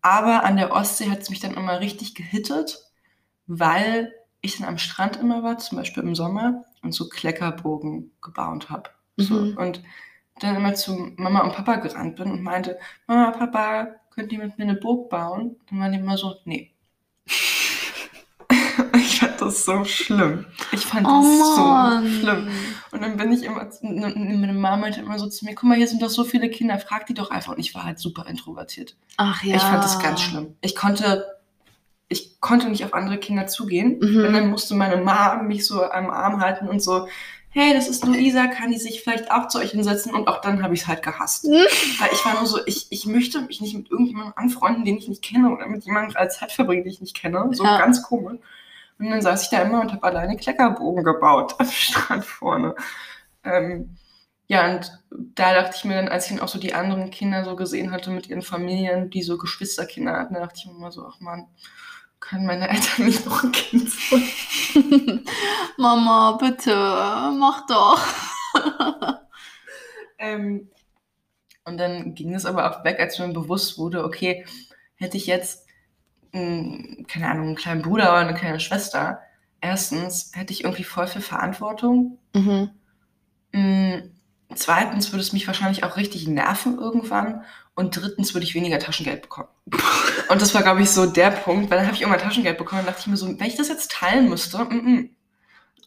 Aber an der Ostsee hat es mich dann immer richtig gehittet, weil ich dann am Strand immer war, zum Beispiel im Sommer, und so Kleckerbogen gebaut habe. So. Mhm. Und dann immer zu Mama und Papa gerannt bin und meinte, Mama, Papa, könnt ihr mit mir eine Burg bauen? Dann waren die immer so, nee. [LAUGHS] ich fand das so schlimm. Ich fand das Oh so Mann. schlimm. Und dann bin ich immer, meine Mama meinte immer so zu mir, guck mal, hier sind doch so viele Kinder, frag die doch einfach. Und ich war halt super introvertiert. Ach ja. Ich fand das ganz schlimm. Ich konnte, ich konnte nicht auf andere Kinder zugehen. Mhm. Und dann musste meine Mama mich so am Arm halten und so, hey, das ist Luisa, kann die sich vielleicht auch zu euch hinsetzen? Und auch dann habe ich es halt gehasst. Weil ich war nur so, ich, ich möchte mich nicht mit irgendjemandem anfreunden, den ich nicht kenne oder mit jemandem als Zeit verbringen, die ich nicht kenne. So Ja. ganz komisch. Und dann saß ich da immer und habe alleine Kleckerbogen gebaut [LAUGHS] am Strand vorne. Ähm, ja, und da dachte ich mir dann, als ich dann auch so die anderen Kinder so gesehen hatte mit ihren Familien, die so Geschwisterkinder hatten, da dachte ich mir immer so, ach man, können meine Eltern nicht noch ein Kind sein? [LAUGHS] Mama, bitte, mach doch. Ähm, und dann ging es aber auch weg, als mir bewusst wurde, okay, hätte ich jetzt, mh, keine Ahnung, einen kleinen Bruder oder eine kleine Schwester, erstens hätte ich irgendwie voll viel Verantwortung. Mhm. Mh, zweitens würde es mich wahrscheinlich auch richtig nerven irgendwann. Und drittens würde ich weniger Taschengeld bekommen. Und das war, glaube ich, so der Punkt, weil dann habe ich irgendwann Taschengeld bekommen und dachte ich mir so, wenn ich das jetzt teilen müsste, mm -mm.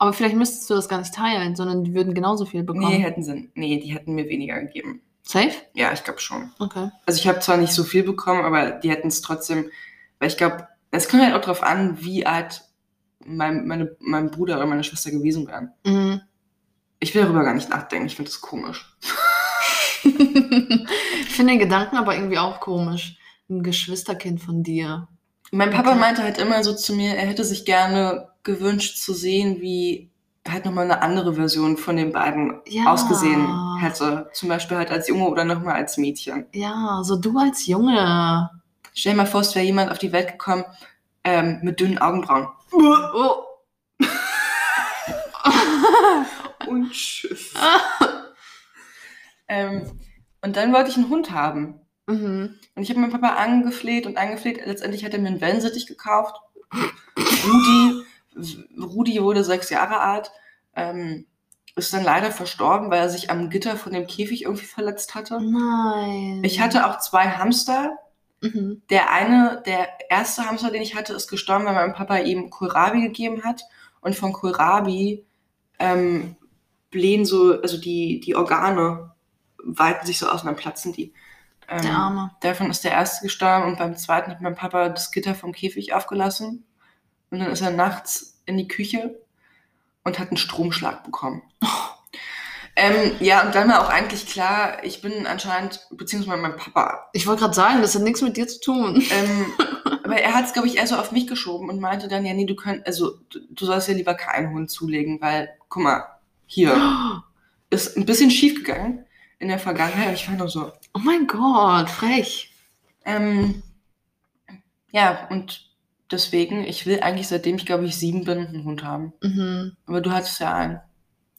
Aber vielleicht müsstest du das gar nicht teilen, sondern die würden genauso viel bekommen. nee, hätten sie, nee, die hätten mir weniger gegeben. Safe? Ja, ich glaube schon. Okay. Also ich habe zwar nicht so viel bekommen, aber die hätten es trotzdem, weil ich glaube, es kommt halt auch darauf an, wie alt mein, meine, mein Bruder oder meine Schwester gewesen wären. Mhm. Ich will darüber gar nicht nachdenken. Ich finde das komisch. [LAUGHS] [LAUGHS] ich finde den Gedanken aber irgendwie auch komisch. Ein Geschwisterkind von dir. Mein Papa Okay. meinte halt immer so zu mir, er hätte sich gerne gewünscht zu sehen, wie halt nochmal eine andere Version von den beiden Ja. ausgesehen hätte. Zum Beispiel halt als Junge oder nochmal als Mädchen. Ja, so du als Junge. Stell dir mal vor, es wäre jemand auf die Welt gekommen ähm, mit dünnen Augenbrauen. Oh. [LAUGHS] Und tschüss. [LAUGHS] ähm, und dann wollte ich einen Hund haben. mhm. Und ich habe meinen Papa angefleht und angefleht. Letztendlich hat er mir einen Wellensittich gekauft. Rudi, Rudi wurde sechs Jahre alt, ähm, ist dann leider verstorben, weil er sich am Gitter von dem Käfig irgendwie verletzt hatte. Nein. Ich hatte auch zwei Hamster. Mhm. Der eine, der erste Hamster, den ich hatte, ist gestorben, weil mein Papa ihm Kohlrabi gegeben hat. Und von Kohlrabi ähm, blähen so, also die, die Organe weiten sich so aus und dann platzen die. Ähm, Der Arme. Davon ist der erste gestorben und beim zweiten hat mein Papa das Gitter vom Käfig aufgelassen. Und dann ist er nachts in die Küche und hat einen Stromschlag bekommen. [LAUGHS] Ähm, ja, und dann war auch eigentlich klar, ich bin anscheinend, beziehungsweise mein Papa, Ich wollte gerade sagen, das hat nichts mit dir zu tun. ähm, [LAUGHS] aber er hat es, glaube ich, eher so auf mich geschoben und meinte dann, ja, nee, du könnt, also du, du sollst ja lieber keinen Hund zulegen, weil, guck mal, hier [GASPS] ist ein bisschen schief gegangen in der Vergangenheit. Und ich fand nur so, Oh mein Gott, frech. ähm, ja, und deswegen, ich will eigentlich, seitdem ich, glaube ich, sieben bin, einen Hund haben. Mhm. Aber du hattest ja einen.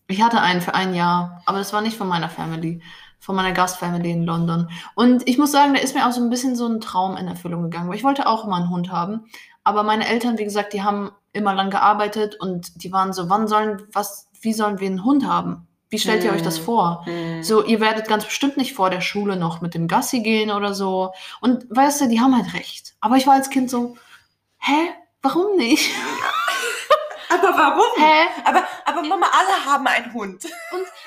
Ich hatte einen für ein Jahr, aber das war nicht von meiner Family, von meiner Gastfamily in London. Und ich muss sagen, da ist mir auch so ein bisschen so ein Traum in Erfüllung gegangen, weil ich wollte auch immer einen Hund haben. Aber meine Eltern, wie gesagt, die haben immer lang gearbeitet und die waren so, wann sollen, was, wie sollen wir einen Hund haben? Wie stellt ihr euch das Hm. vor? So, ihr werdet ganz bestimmt nicht vor der Schule noch mit dem Gassi gehen oder so. Und weißt du, die haben halt recht. Aber ich war als Kind so, hä? Warum nicht? [LAUGHS] Aber warum? Hä? Aber, aber Mama, alle haben einen Hund.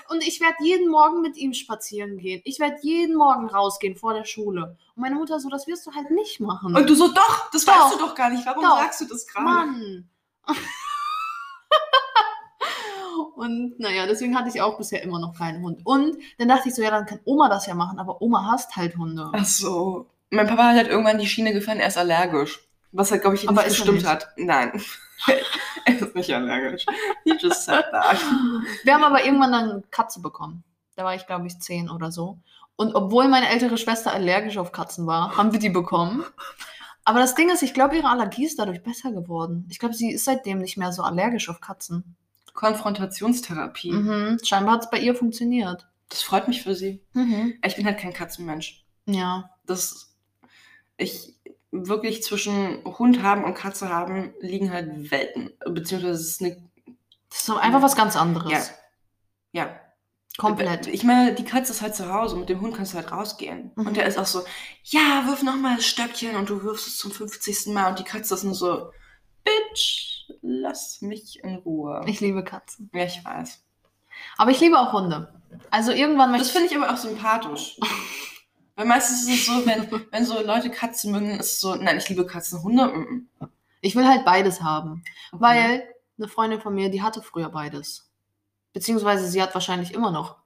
Und ich werde jeden Morgen mit ihm spazieren gehen. Ich werde jeden Morgen rausgehen vor der Schule. Und meine Mutter so, das wirst du halt nicht machen. Und du so, doch, das Doch. weißt du doch gar nicht. Warum Doch. sagst du das gerade? Mann. [LAUGHS] Und naja, deswegen hatte ich auch bisher immer noch keinen Hund. Und dann dachte ich so, ja, dann kann Oma das ja machen, aber Oma hasst halt Hunde. Ach so. Mein Papa hat halt irgendwann die Schiene gefahren, er ist allergisch. Was halt, glaube ich, Aber nicht ist gestimmt nicht? hat. Nein. [LAUGHS] er ist nicht allergisch. He just said that. Wir haben aber irgendwann dann eine Katze bekommen. Da war ich, glaube ich, zehn oder so. Und obwohl meine ältere Schwester allergisch auf Katzen war, haben wir die bekommen. Aber das Ding ist, ich glaube, ihre Allergie ist dadurch besser geworden. Ich glaube, sie ist seitdem nicht mehr so allergisch auf Katzen. Konfrontationstherapie. Mhm. Scheinbar hat es bei ihr funktioniert. Das freut mich für sie. Mhm. Ich bin halt kein Katzenmensch. Ja. Das, ich, wirklich zwischen Hund haben und Katze haben liegen halt Welten. Beziehungsweise es ist eine, Das ist einfach was ganz anderes. ja. Ja. Komplett. Ich meine, die Katze ist halt zu Hause, mit dem Hund kannst du halt rausgehen. Mhm. Und der ist auch so, ja, wirf noch mal das Stöckchen und du wirfst es zum 50. Mal und die Katze ist nur so, Bitch, lass mich in Ruhe. Ich liebe Katzen. ja, ich weiß. Aber ich liebe auch Hunde. Also irgendwann möchte Das finde ich aber auch sympathisch. [LAUGHS] Weil meistens ist es so, wenn, wenn so Leute Katzen mögen, ist es so, nein, ich liebe Katzen, Hunde. mm, mm. ich will halt beides haben. Okay. Weil eine Freundin von mir, die hatte früher beides. Beziehungsweise sie hat wahrscheinlich immer noch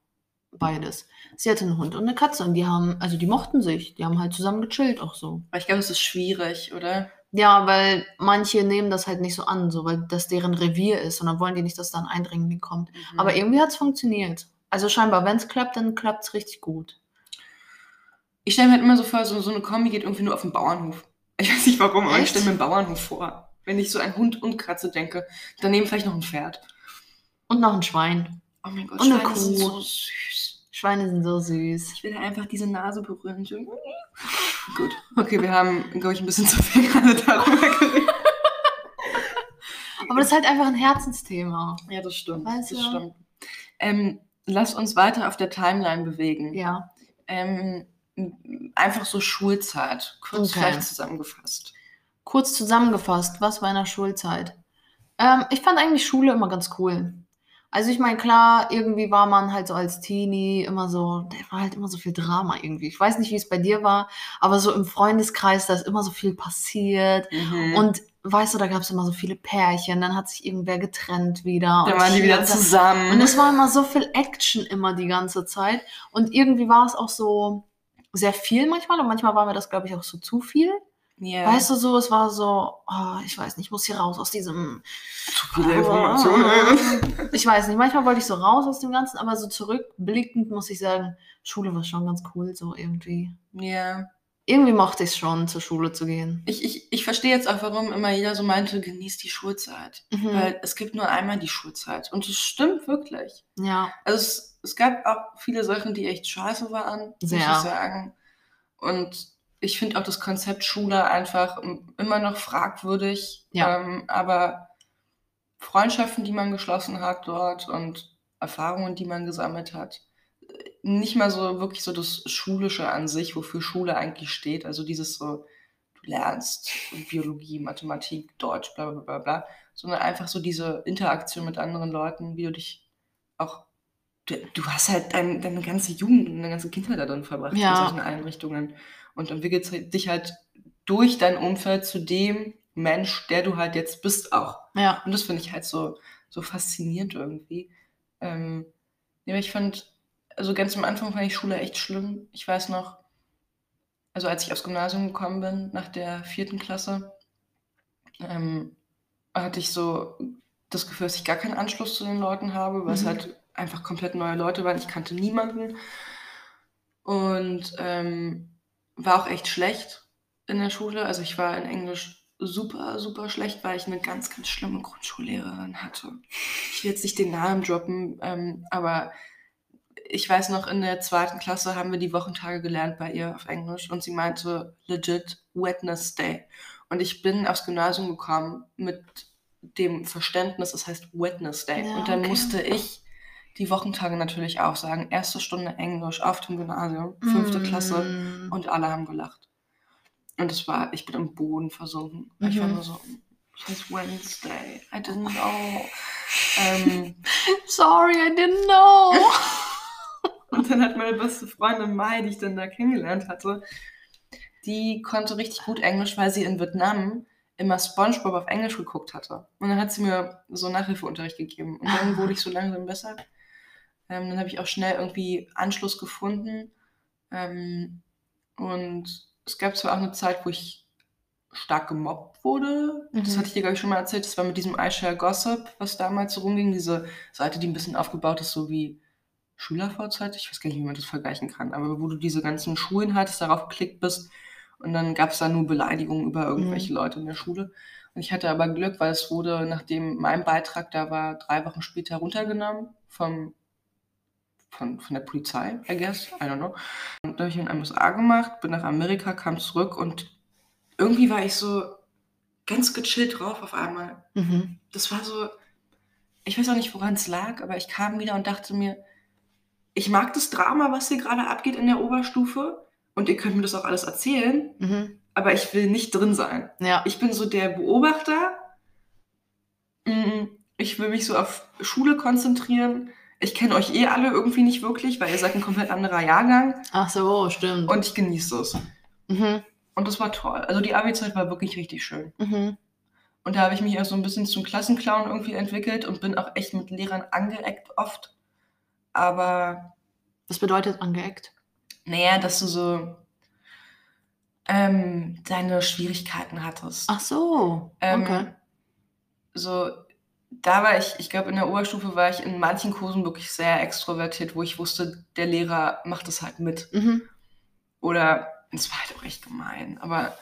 beides. Sie hatte einen Hund und eine Katze und die haben, also die mochten sich. Die haben halt zusammen gechillt auch so. Weil ich glaube, das ist schwierig, oder? Ja, weil manche nehmen das halt nicht so an, so weil das deren Revier ist und dann wollen die nicht, dass da ein Eindringling kommt. Mhm. Aber irgendwie hat es funktioniert. Also scheinbar, wenn es klappt, dann klappt es richtig gut. ich stelle mir halt immer so vor, so, so eine Kombi geht irgendwie nur auf den Bauernhof. Ich weiß nicht warum, aber ich Echt? stelle mir einen Bauernhof vor. Wenn ich so an Hund und Katze denke, daneben vielleicht noch ein Pferd. Und noch ein Schwein. Oh mein Gott, Und eine Schweine sind Kuh. so süß. Schweine sind so süß. Ich will einfach diese Nase berühren. Gut. Okay, wir haben, glaube ich, ein bisschen zu viel gerade darüber geredet. Aber das ist halt einfach ein Herzensthema. Ja, das stimmt. Weißt das du? stimmt. Ähm, lass uns weiter auf der Timeline bewegen. Ja. Ähm, einfach so Schulzeit, kurz Okay. vielleicht zusammengefasst. Kurz zusammengefasst, was war in der Schulzeit? Ähm, ich fand eigentlich Schule immer ganz cool. Also ich meine, klar, irgendwie war man halt so als Teenie immer so, da war halt immer so viel Drama irgendwie. Ich weiß nicht, wie es bei dir war, aber so im Freundeskreis, da ist immer so viel passiert. Mhm. Und weißt du, da gab es immer so viele Pärchen, dann hat sich irgendwer getrennt wieder. Dann waren die wieder zusammen. Und es war immer so viel Action immer die ganze Zeit. Und irgendwie war es auch so sehr viel manchmal und manchmal war mir das, glaube ich, auch so zu viel. Ja. Weißt du so, es war so, oh, ich weiß nicht, ich muss hier raus aus diesem. zu viele Informationen. [LAUGHS] Ich weiß nicht, manchmal wollte ich so raus aus dem Ganzen, aber so zurückblickend muss ich sagen, Schule war schon ganz cool, so irgendwie. ja. Irgendwie mochte ich es schon, zur Schule zu gehen. Ich, ich, ich verstehe jetzt auch, warum immer jeder so meinte, genießt die Schulzeit. Mhm. Weil es gibt nur einmal die Schulzeit. Und es stimmt wirklich. Ja, Also es, es gab auch viele Sachen, die echt scheiße waren, muss ich sagen. Und ich finde auch das Konzept Schule einfach immer noch fragwürdig. Ja. Ähm, aber Freundschaften, die man geschlossen hat dort und Erfahrungen, die man gesammelt hat, nicht mal so wirklich so das Schulische an sich, wofür Schule eigentlich steht. Also dieses so, du lernst Biologie, Mathematik, Deutsch, bla bla bla bla, sondern einfach so diese Interaktion mit anderen Leuten, wie du dich auch du, du hast halt dein, deine ganze Jugend und deine ganze Kindheit da drin verbracht Ja. in solchen Einrichtungen und entwickelst dich halt durch dein Umfeld zu dem Mensch, der du halt jetzt bist auch. ja. Und das finde ich halt so, so faszinierend irgendwie. Ähm, aber ich fand, also ganz am Anfang fand ich Schule echt schlimm. Ich weiß noch, also als ich aufs Gymnasium gekommen bin, nach der vierten Klasse, ähm, hatte ich so das Gefühl, dass ich gar keinen Anschluss zu den Leuten habe, weil es Mhm. halt einfach komplett neue Leute waren. Ich kannte niemanden. Und ähm, war auch echt schlecht in der Schule. Also ich war in Englisch super, super schlecht, weil ich eine ganz, ganz schlimme Grundschullehrerin hatte. Ich will jetzt nicht den Namen droppen, ähm, aber ich weiß noch, in der zweiten Klasse haben wir die Wochentage gelernt bei ihr auf Englisch und sie meinte legit Wednesday. Und ich bin aufs Gymnasium gekommen mit dem Verständnis, es heißt Wednesday. Ja, und dann okay. musste ich die Wochentage natürlich auch sagen. Erste Stunde Englisch auf dem Gymnasium, fünfte Mm. Klasse und alle haben gelacht. Und es war, ich bin im Boden versunken. Ich war Mhm. nur so, es heißt Wednesday, I didn't know. ähm, [LAUGHS] Sorry, I didn't know. [LAUGHS] und dann hat meine beste Freundin Mai, die ich dann da kennengelernt hatte, die konnte richtig gut Englisch, weil sie in Vietnam immer Spongebob auf Englisch geguckt hatte. Und dann hat sie mir so Nachhilfeunterricht gegeben. Und dann wurde ich so langsam besser. Ähm, dann habe ich auch schnell irgendwie Anschluss gefunden. Ähm, und es gab zwar auch eine Zeit, wo ich stark gemobbt wurde. Das Mhm. hatte ich dir, glaube ich, schon mal erzählt. Das war mit diesem iShare Gossip, was damals so rumging. Diese Seite, die ein bisschen aufgebaut ist, so wie SchülerVZ. Ich weiß gar nicht, wie man das vergleichen kann. Aber wo du diese ganzen Schulen hattest, darauf geklickt bist. Und dann gab es da nur Beleidigungen über irgendwelche Leute in der Schule. Und ich hatte aber Glück, weil es wurde, nachdem mein Beitrag da war, drei Wochen später runtergenommen vom, von, von der Polizei, I guess. I don't know. Und da habe ich ein MSA gemacht, bin nach Amerika, kam zurück und irgendwie war ich so ganz gechillt drauf auf einmal. Mhm. Das war so, ich weiß auch nicht, woran es lag, aber ich kam wieder und dachte mir, ich mag das Drama, was hier gerade abgeht in der Oberstufe und ihr könnt mir das auch alles erzählen, Mhm. aber ich will nicht drin sein. Ja. Ich bin so der Beobachter. Mm, Ich will mich so auf Schule konzentrieren. Ich kenne euch eh alle irgendwie nicht wirklich, weil ihr seid ein komplett anderer Jahrgang Ach so, stimmt. und ich genieße es. mhm. Und das war toll. Also die Abi-Zeit war wirklich richtig schön. Mhm. Und da habe ich mich auch so ein bisschen zum Klassenclown irgendwie entwickelt und bin auch echt mit Lehrern angeeckt oft. Aber Was bedeutet angeeckt? naja, dass du so ähm, deine Schwierigkeiten hattest. Ach so. Ähm, okay. So, da war ich, ich glaube, in der Oberstufe war ich in manchen Kursen wirklich sehr extrovertiert, wo ich wusste, der Lehrer macht es halt mit. Mhm. Oder es war halt auch echt gemein. Aber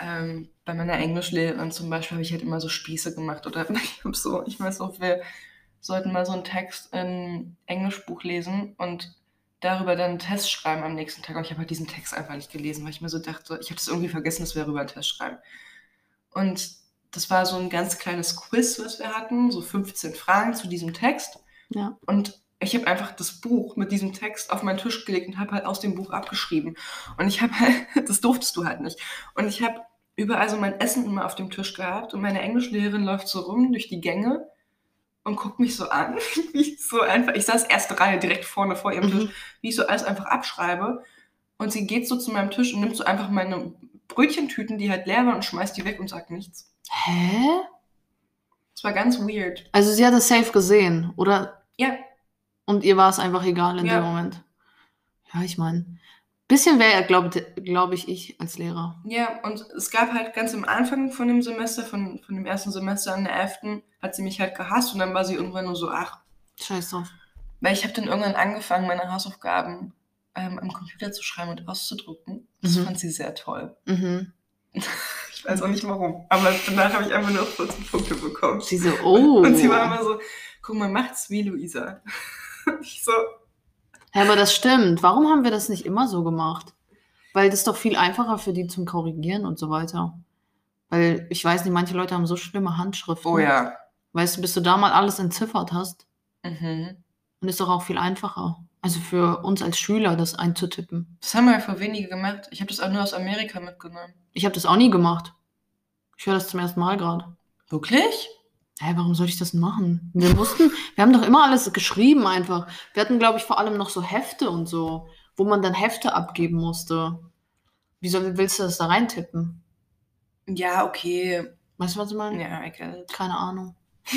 ähm, bei meiner Englischlehrerin zum Beispiel habe ich halt immer so Spieße gemacht. Oder [LAUGHS] ich habe so, ich weiß noch, wir sollten mal so einen Text in Englischbuch lesen und darüber dann einen Test schreiben am nächsten Tag. Und ich habe halt diesen Text einfach nicht gelesen, weil ich mir so dachte, ich habe das irgendwie vergessen, dass wir darüber einen Test schreiben. Und das war so ein ganz kleines Quiz, was wir hatten, so 15 Fragen zu diesem Text. Ja. Und ich habe einfach das Buch mit diesem Text auf meinen Tisch gelegt und habe halt aus dem Buch abgeschrieben. Und ich habe halt, [LAUGHS] das durftest du halt nicht. Und ich habe überall so mein Essen immer auf dem Tisch gehabt und meine Englischlehrerin läuft so rum durch die Gänge und guckt mich so an, [LAUGHS] wie ich so einfach, ich saß erste Reihe direkt vorne vor ihrem Tisch, Mhm. wie ich so alles einfach abschreibe. Und sie geht so zu meinem Tisch und nimmt so einfach meine Brötchentüten, die halt leer waren, und schmeißt die weg und sagt nichts. Hä? Es war ganz weird. Also sie hat es safe gesehen, oder? Ja, Und ihr war es einfach egal in Ja. dem Moment. Ja, ich meine, bisschen wäre er, glaube glaub ich, ich als Lehrer. ja, und es gab halt ganz am Anfang von dem Semester, von, von dem ersten Semester in der 11. hat sie mich halt gehasst und dann war sie irgendwann nur so, ach, Scheiß drauf. weil ich habe dann irgendwann angefangen, meine Hausaufgaben ähm, am Computer zu schreiben und auszudrucken. Das Mhm. fand sie sehr toll. Mhm. Ich weiß auch nicht warum, aber danach habe ich einfach nur 14 Punkte bekommen. Sie so, oh. Und sie war immer so, guck mal, macht's wie Luisa. [LAUGHS] Ich so, Ja, aber das stimmt. Warum haben wir das nicht immer so gemacht? Weil das ist doch viel einfacher für die zum Korrigieren und so weiter. Weil ich weiß nicht, manche Leute haben so schlimme Handschriften. oh ja. Weißt du, bis du da mal alles entziffert hast, Mhm. dann ist doch auch viel einfacher. Also für uns als Schüler, das einzutippen. Das haben wir ja vor wenige gemacht. Ich habe das auch nur aus Amerika mitgenommen. Ich habe das auch nie gemacht. Ich höre das zum ersten Mal gerade. Wirklich? Hä, warum soll ich das machen? Wir mussten, wir haben doch immer alles geschrieben einfach. Wir hatten, glaube ich, vor allem noch so Hefte und so, wo man dann Hefte abgeben musste. Wie soll, willst du das da reintippen? Ja, okay. Weißt du, was ich meine? Ja, it. Keine Ahnung. [LAUGHS]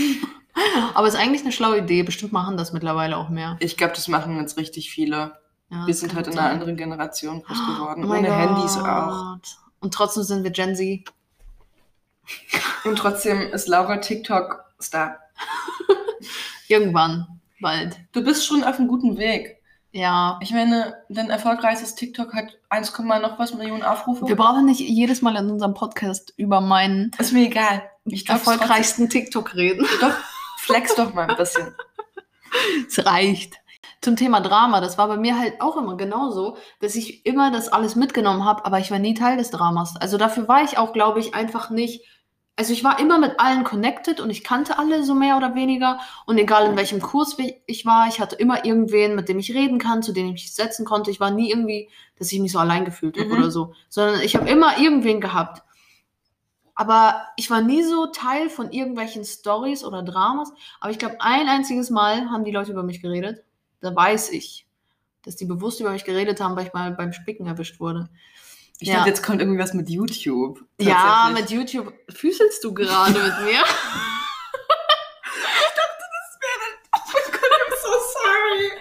Aber ist eigentlich eine schlaue Idee. Bestimmt machen das mittlerweile auch mehr. Ich glaube, das machen jetzt richtig viele. Ja, Wir sind halt in einer anderen Generation groß [GASPS] geworden. Oh ohne Handys auch. Und trotzdem sind wir Gen Z. Und trotzdem ist Laura TikTok-Star. [LAUGHS] Irgendwann. Bald. Du bist schon auf einem guten Weg. Ja. Ich meine, dein erfolgreichstes TikTok hat 1, noch was Millionen Aufrufe. Wir brauchen nicht jedes Mal in unserem Podcast über meinen ist mir egal. Ich erfolgreichsten TikTok reden. Doch, flex doch mal ein bisschen. [LAUGHS] Es reicht. Zum Thema Drama, das war bei mir halt auch immer genauso, dass ich immer das alles mitgenommen habe, aber ich war nie Teil des Dramas. Also dafür war ich auch, glaube ich, einfach nicht. Also ich war immer mit allen connected und ich kannte alle so mehr oder weniger. Und egal in welchem Kurs ich war, ich hatte immer irgendwen, mit dem ich reden kann, zu dem ich mich setzen konnte. Ich war nie irgendwie, dass ich mich so allein gefühlt habe Mhm. oder so, sondern ich habe immer irgendwen gehabt. Aber ich war nie so Teil von irgendwelchen Stories oder Dramas. Aber ich glaube, ein einziges Mal haben die Leute über mich geredet. Da weiß ich, dass die bewusst über mich geredet haben, weil ich mal beim Spicken erwischt wurde. Ich Ja. dachte, jetzt kommt irgendwie was mit YouTube. Ja, mit YouTube füßelst du gerade mit mir. [LAUGHS] Oh mein Gott, I'm so sorry.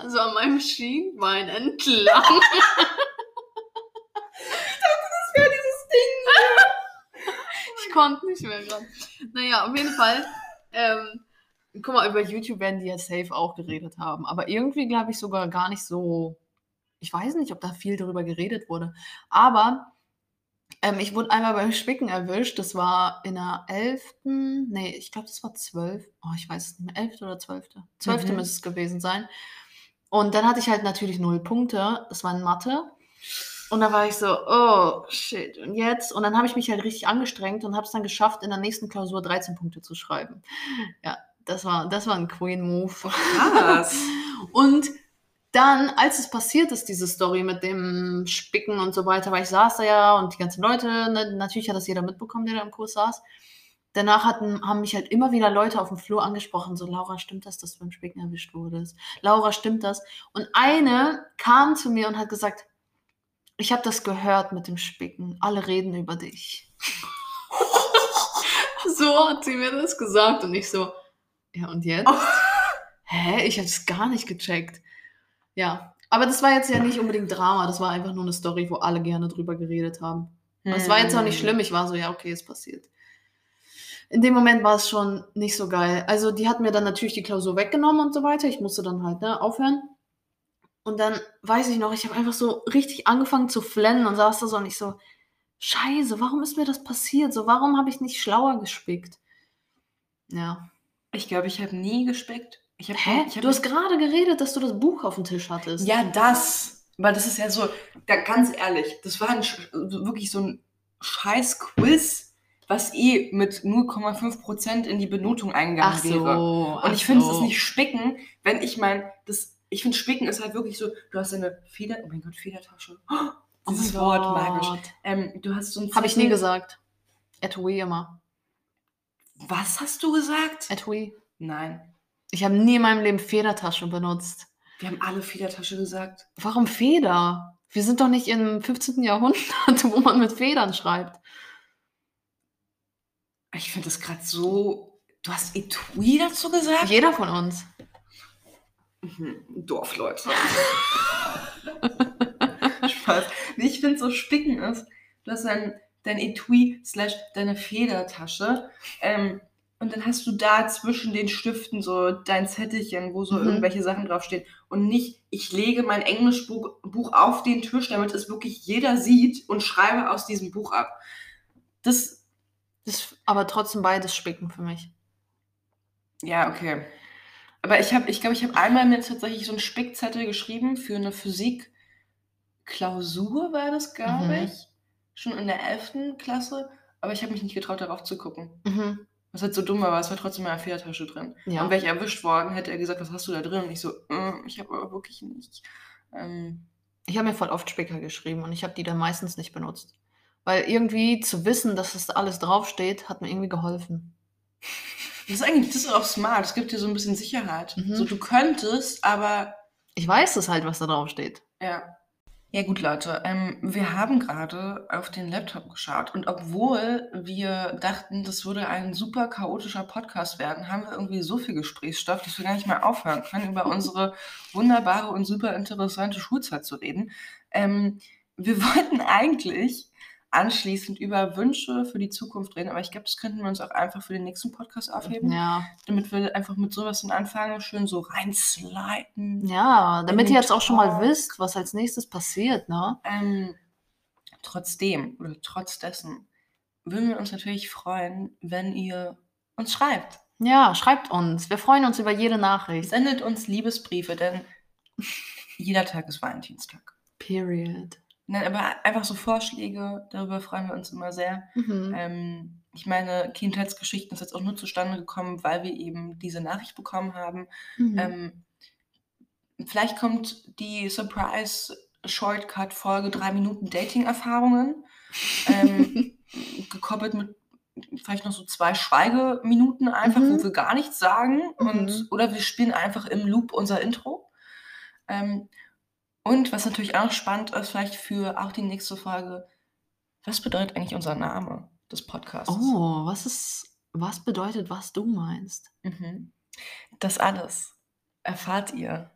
Also an meinem Schienbein entlang. Das wäre dieses Ding. Ich konnte nicht mehr gerade. Naja, auf jeden Fall. Ähm, guck mal, über YouTube werden die ja safe auch geredet haben. Aber irgendwie glaube ich sogar gar nicht so. Ich weiß nicht, ob da viel darüber geredet wurde. Aber ähm, ich wurde einmal beim Spicken erwischt. Das war in der 11. Nee, ich glaube, das war 12. Oh, ich weiß es nicht mehr. 11. oder 12. 12. Mhm. müsste es gewesen sein. Und dann hatte ich halt natürlich null Punkte. Das war in Mathe. Und da war ich so, oh shit, und jetzt? Und dann habe ich mich halt richtig angestrengt und habe es dann geschafft, in der nächsten Klausur 13 Punkte zu schreiben. Ja, das war, das war ein Queen-Move. Krass. [LAUGHS] Und dann, als es passiert ist, diese Story mit dem Spicken und so weiter, weil ich saß da ja und die ganzen Leute, ne, natürlich hat das jeder mitbekommen, der da im Kurs saß. Danach hatten, haben mich halt immer wieder Leute auf dem Flur angesprochen, so, Laura, stimmt das, dass du beim Spicken erwischt wurdest? Laura, stimmt das? Und eine kam zu mir und hat gesagt, ich habe das gehört mit dem Spicken. Alle reden über dich. [LAUGHS] so hat sie mir das gesagt und ich so, ja und jetzt? Hä? Ich habe es gar nicht gecheckt. Ja, aber das war jetzt ja nicht unbedingt Drama, das war einfach nur eine Story, wo alle gerne drüber geredet haben. Es war jetzt auch nicht schlimm, ich war so, ja, okay, es passiert. In dem Moment war es schon nicht so geil. Also die hat mir dann natürlich die Klausur weggenommen und so weiter. Ich musste dann halt ne, aufhören. Und dann weiß ich noch, ich habe einfach so richtig angefangen zu flennen und saß da so und ich so, scheiße, warum ist mir das passiert? So, warum habe ich nicht schlauer gespickt? Ja. Ich glaube, ich habe nie gespickt. Ich hab, Hä? Ich hab Du hast gerade geredet, dass du das Buch auf dem Tisch hattest. Ja, das. Weil das ist ja so, da, ganz ehrlich, das war ein, wirklich so ein scheiß Quiz, was eh mit 0,5% in die Benotung eingegangen Ach so. wäre. Und ich finde so. es nicht spicken, wenn ich mein, das, ich finde Spicken ist halt wirklich so, du hast eine Feder, oh mein Gott, Federtasche. Oh Dieses mein Wort Gott. magisch. Ähm, du hast so ein Habe ich nie gesagt. Etui immer. Was hast du gesagt? Etui. Nein. Ich habe nie in meinem Leben Federtasche benutzt. Wir haben alle Federtasche gesagt. Warum Feder? Wir sind doch nicht im 15. Jahrhundert, [LAUGHS] wo man mit Federn schreibt. Ich finde das gerade so. Du hast Etui dazu gesagt? Jeder von uns. Mhm, Dorfleute. [LAUGHS] Spaß. Ich finde so spicken ist, du hast dein, Etui slash deine Federtasche ähm, und dann hast du da zwischen den Stiften so dein Zettelchen, wo so Mhm. irgendwelche Sachen draufstehen und nicht, ich lege mein Englischbuch Buch auf den Tisch, damit es wirklich jeder sieht und schreibe aus diesem Buch ab. Das, Das ist aber trotzdem beides Spicken für mich. ja, okay. Aber ich habe, ich glaube, ich habe einmal mir tatsächlich so einen Spickzettel geschrieben für eine Physik-Klausur, war das, glaube Mhm. ich. Schon in der 11. Klasse. Aber ich habe mich nicht getraut, darauf zu gucken. Mhm. Was halt so dumm war, es war trotzdem in meiner Federtasche drin. Ja. Und wäre ich erwischt worden, hätte er gesagt, was hast du da drin? Und ich so, äh, ich habe aber wirklich nicht. Ähm, Ich habe mir voll oft Spicker geschrieben und ich habe die dann meistens nicht benutzt. Weil irgendwie zu wissen, dass das alles draufsteht, hat mir irgendwie geholfen. [LAUGHS] das ist eigentlich, das ist auch smart. Es gibt dir so ein bisschen Sicherheit. Mhm. So, du könntest, aber Ich weiß es halt, was da draufsteht. Ja. Ja gut, Leute, ähm, wir haben gerade auf den Laptop geschaut und obwohl wir dachten, das würde ein super chaotischer Podcast werden, haben wir irgendwie so viel Gesprächsstoff, dass wir gar nicht mehr aufhören können, über unsere wunderbare und super interessante Schulzeit zu reden. Ähm, wir [LAUGHS] wollten eigentlich anschließend über Wünsche für die Zukunft reden, aber ich glaube, das könnten wir uns auch einfach für den nächsten Podcast aufheben, Ja. damit wir einfach mit sowas dann anfangen, schön so reinsliden. Ja, damit ihr jetzt auch schon mal wisst, was als nächstes passiert, ne? Ähm, trotzdem oder trotz dessen würden wir uns natürlich freuen, wenn ihr uns schreibt. Ja, schreibt uns. Wir freuen uns über jede Nachricht. Sendet uns Liebesbriefe, denn jeder Tag ist Valentinstag. Period. Nein, aber einfach so Vorschläge, darüber freuen wir uns immer sehr. Mhm. Ähm, ich meine, Kindheitsgeschichten ist jetzt auch nur zustande gekommen, weil wir eben diese Nachricht bekommen haben. Mhm. Ähm, vielleicht kommt die Surprise Shortcut Folge 3 Minuten Dating-Erfahrungen. ähm, [LAUGHS] gekoppelt mit vielleicht noch so zwei Schweigeminuten einfach, Mhm. wo wir gar nichts sagen. Und, Mhm. oder wir spielen einfach im Loop unser Intro. Ähm, und was natürlich auch spannend ist, vielleicht für auch die nächste Folge, was bedeutet eigentlich unser Name des Podcasts? oh, was ist, was bedeutet, was du meinst? Mhm. Das alles erfahrt ihr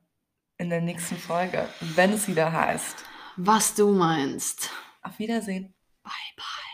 in der nächsten Folge, wenn es wieder heißt. Was du meinst. Auf Wiedersehen. Bye, bye.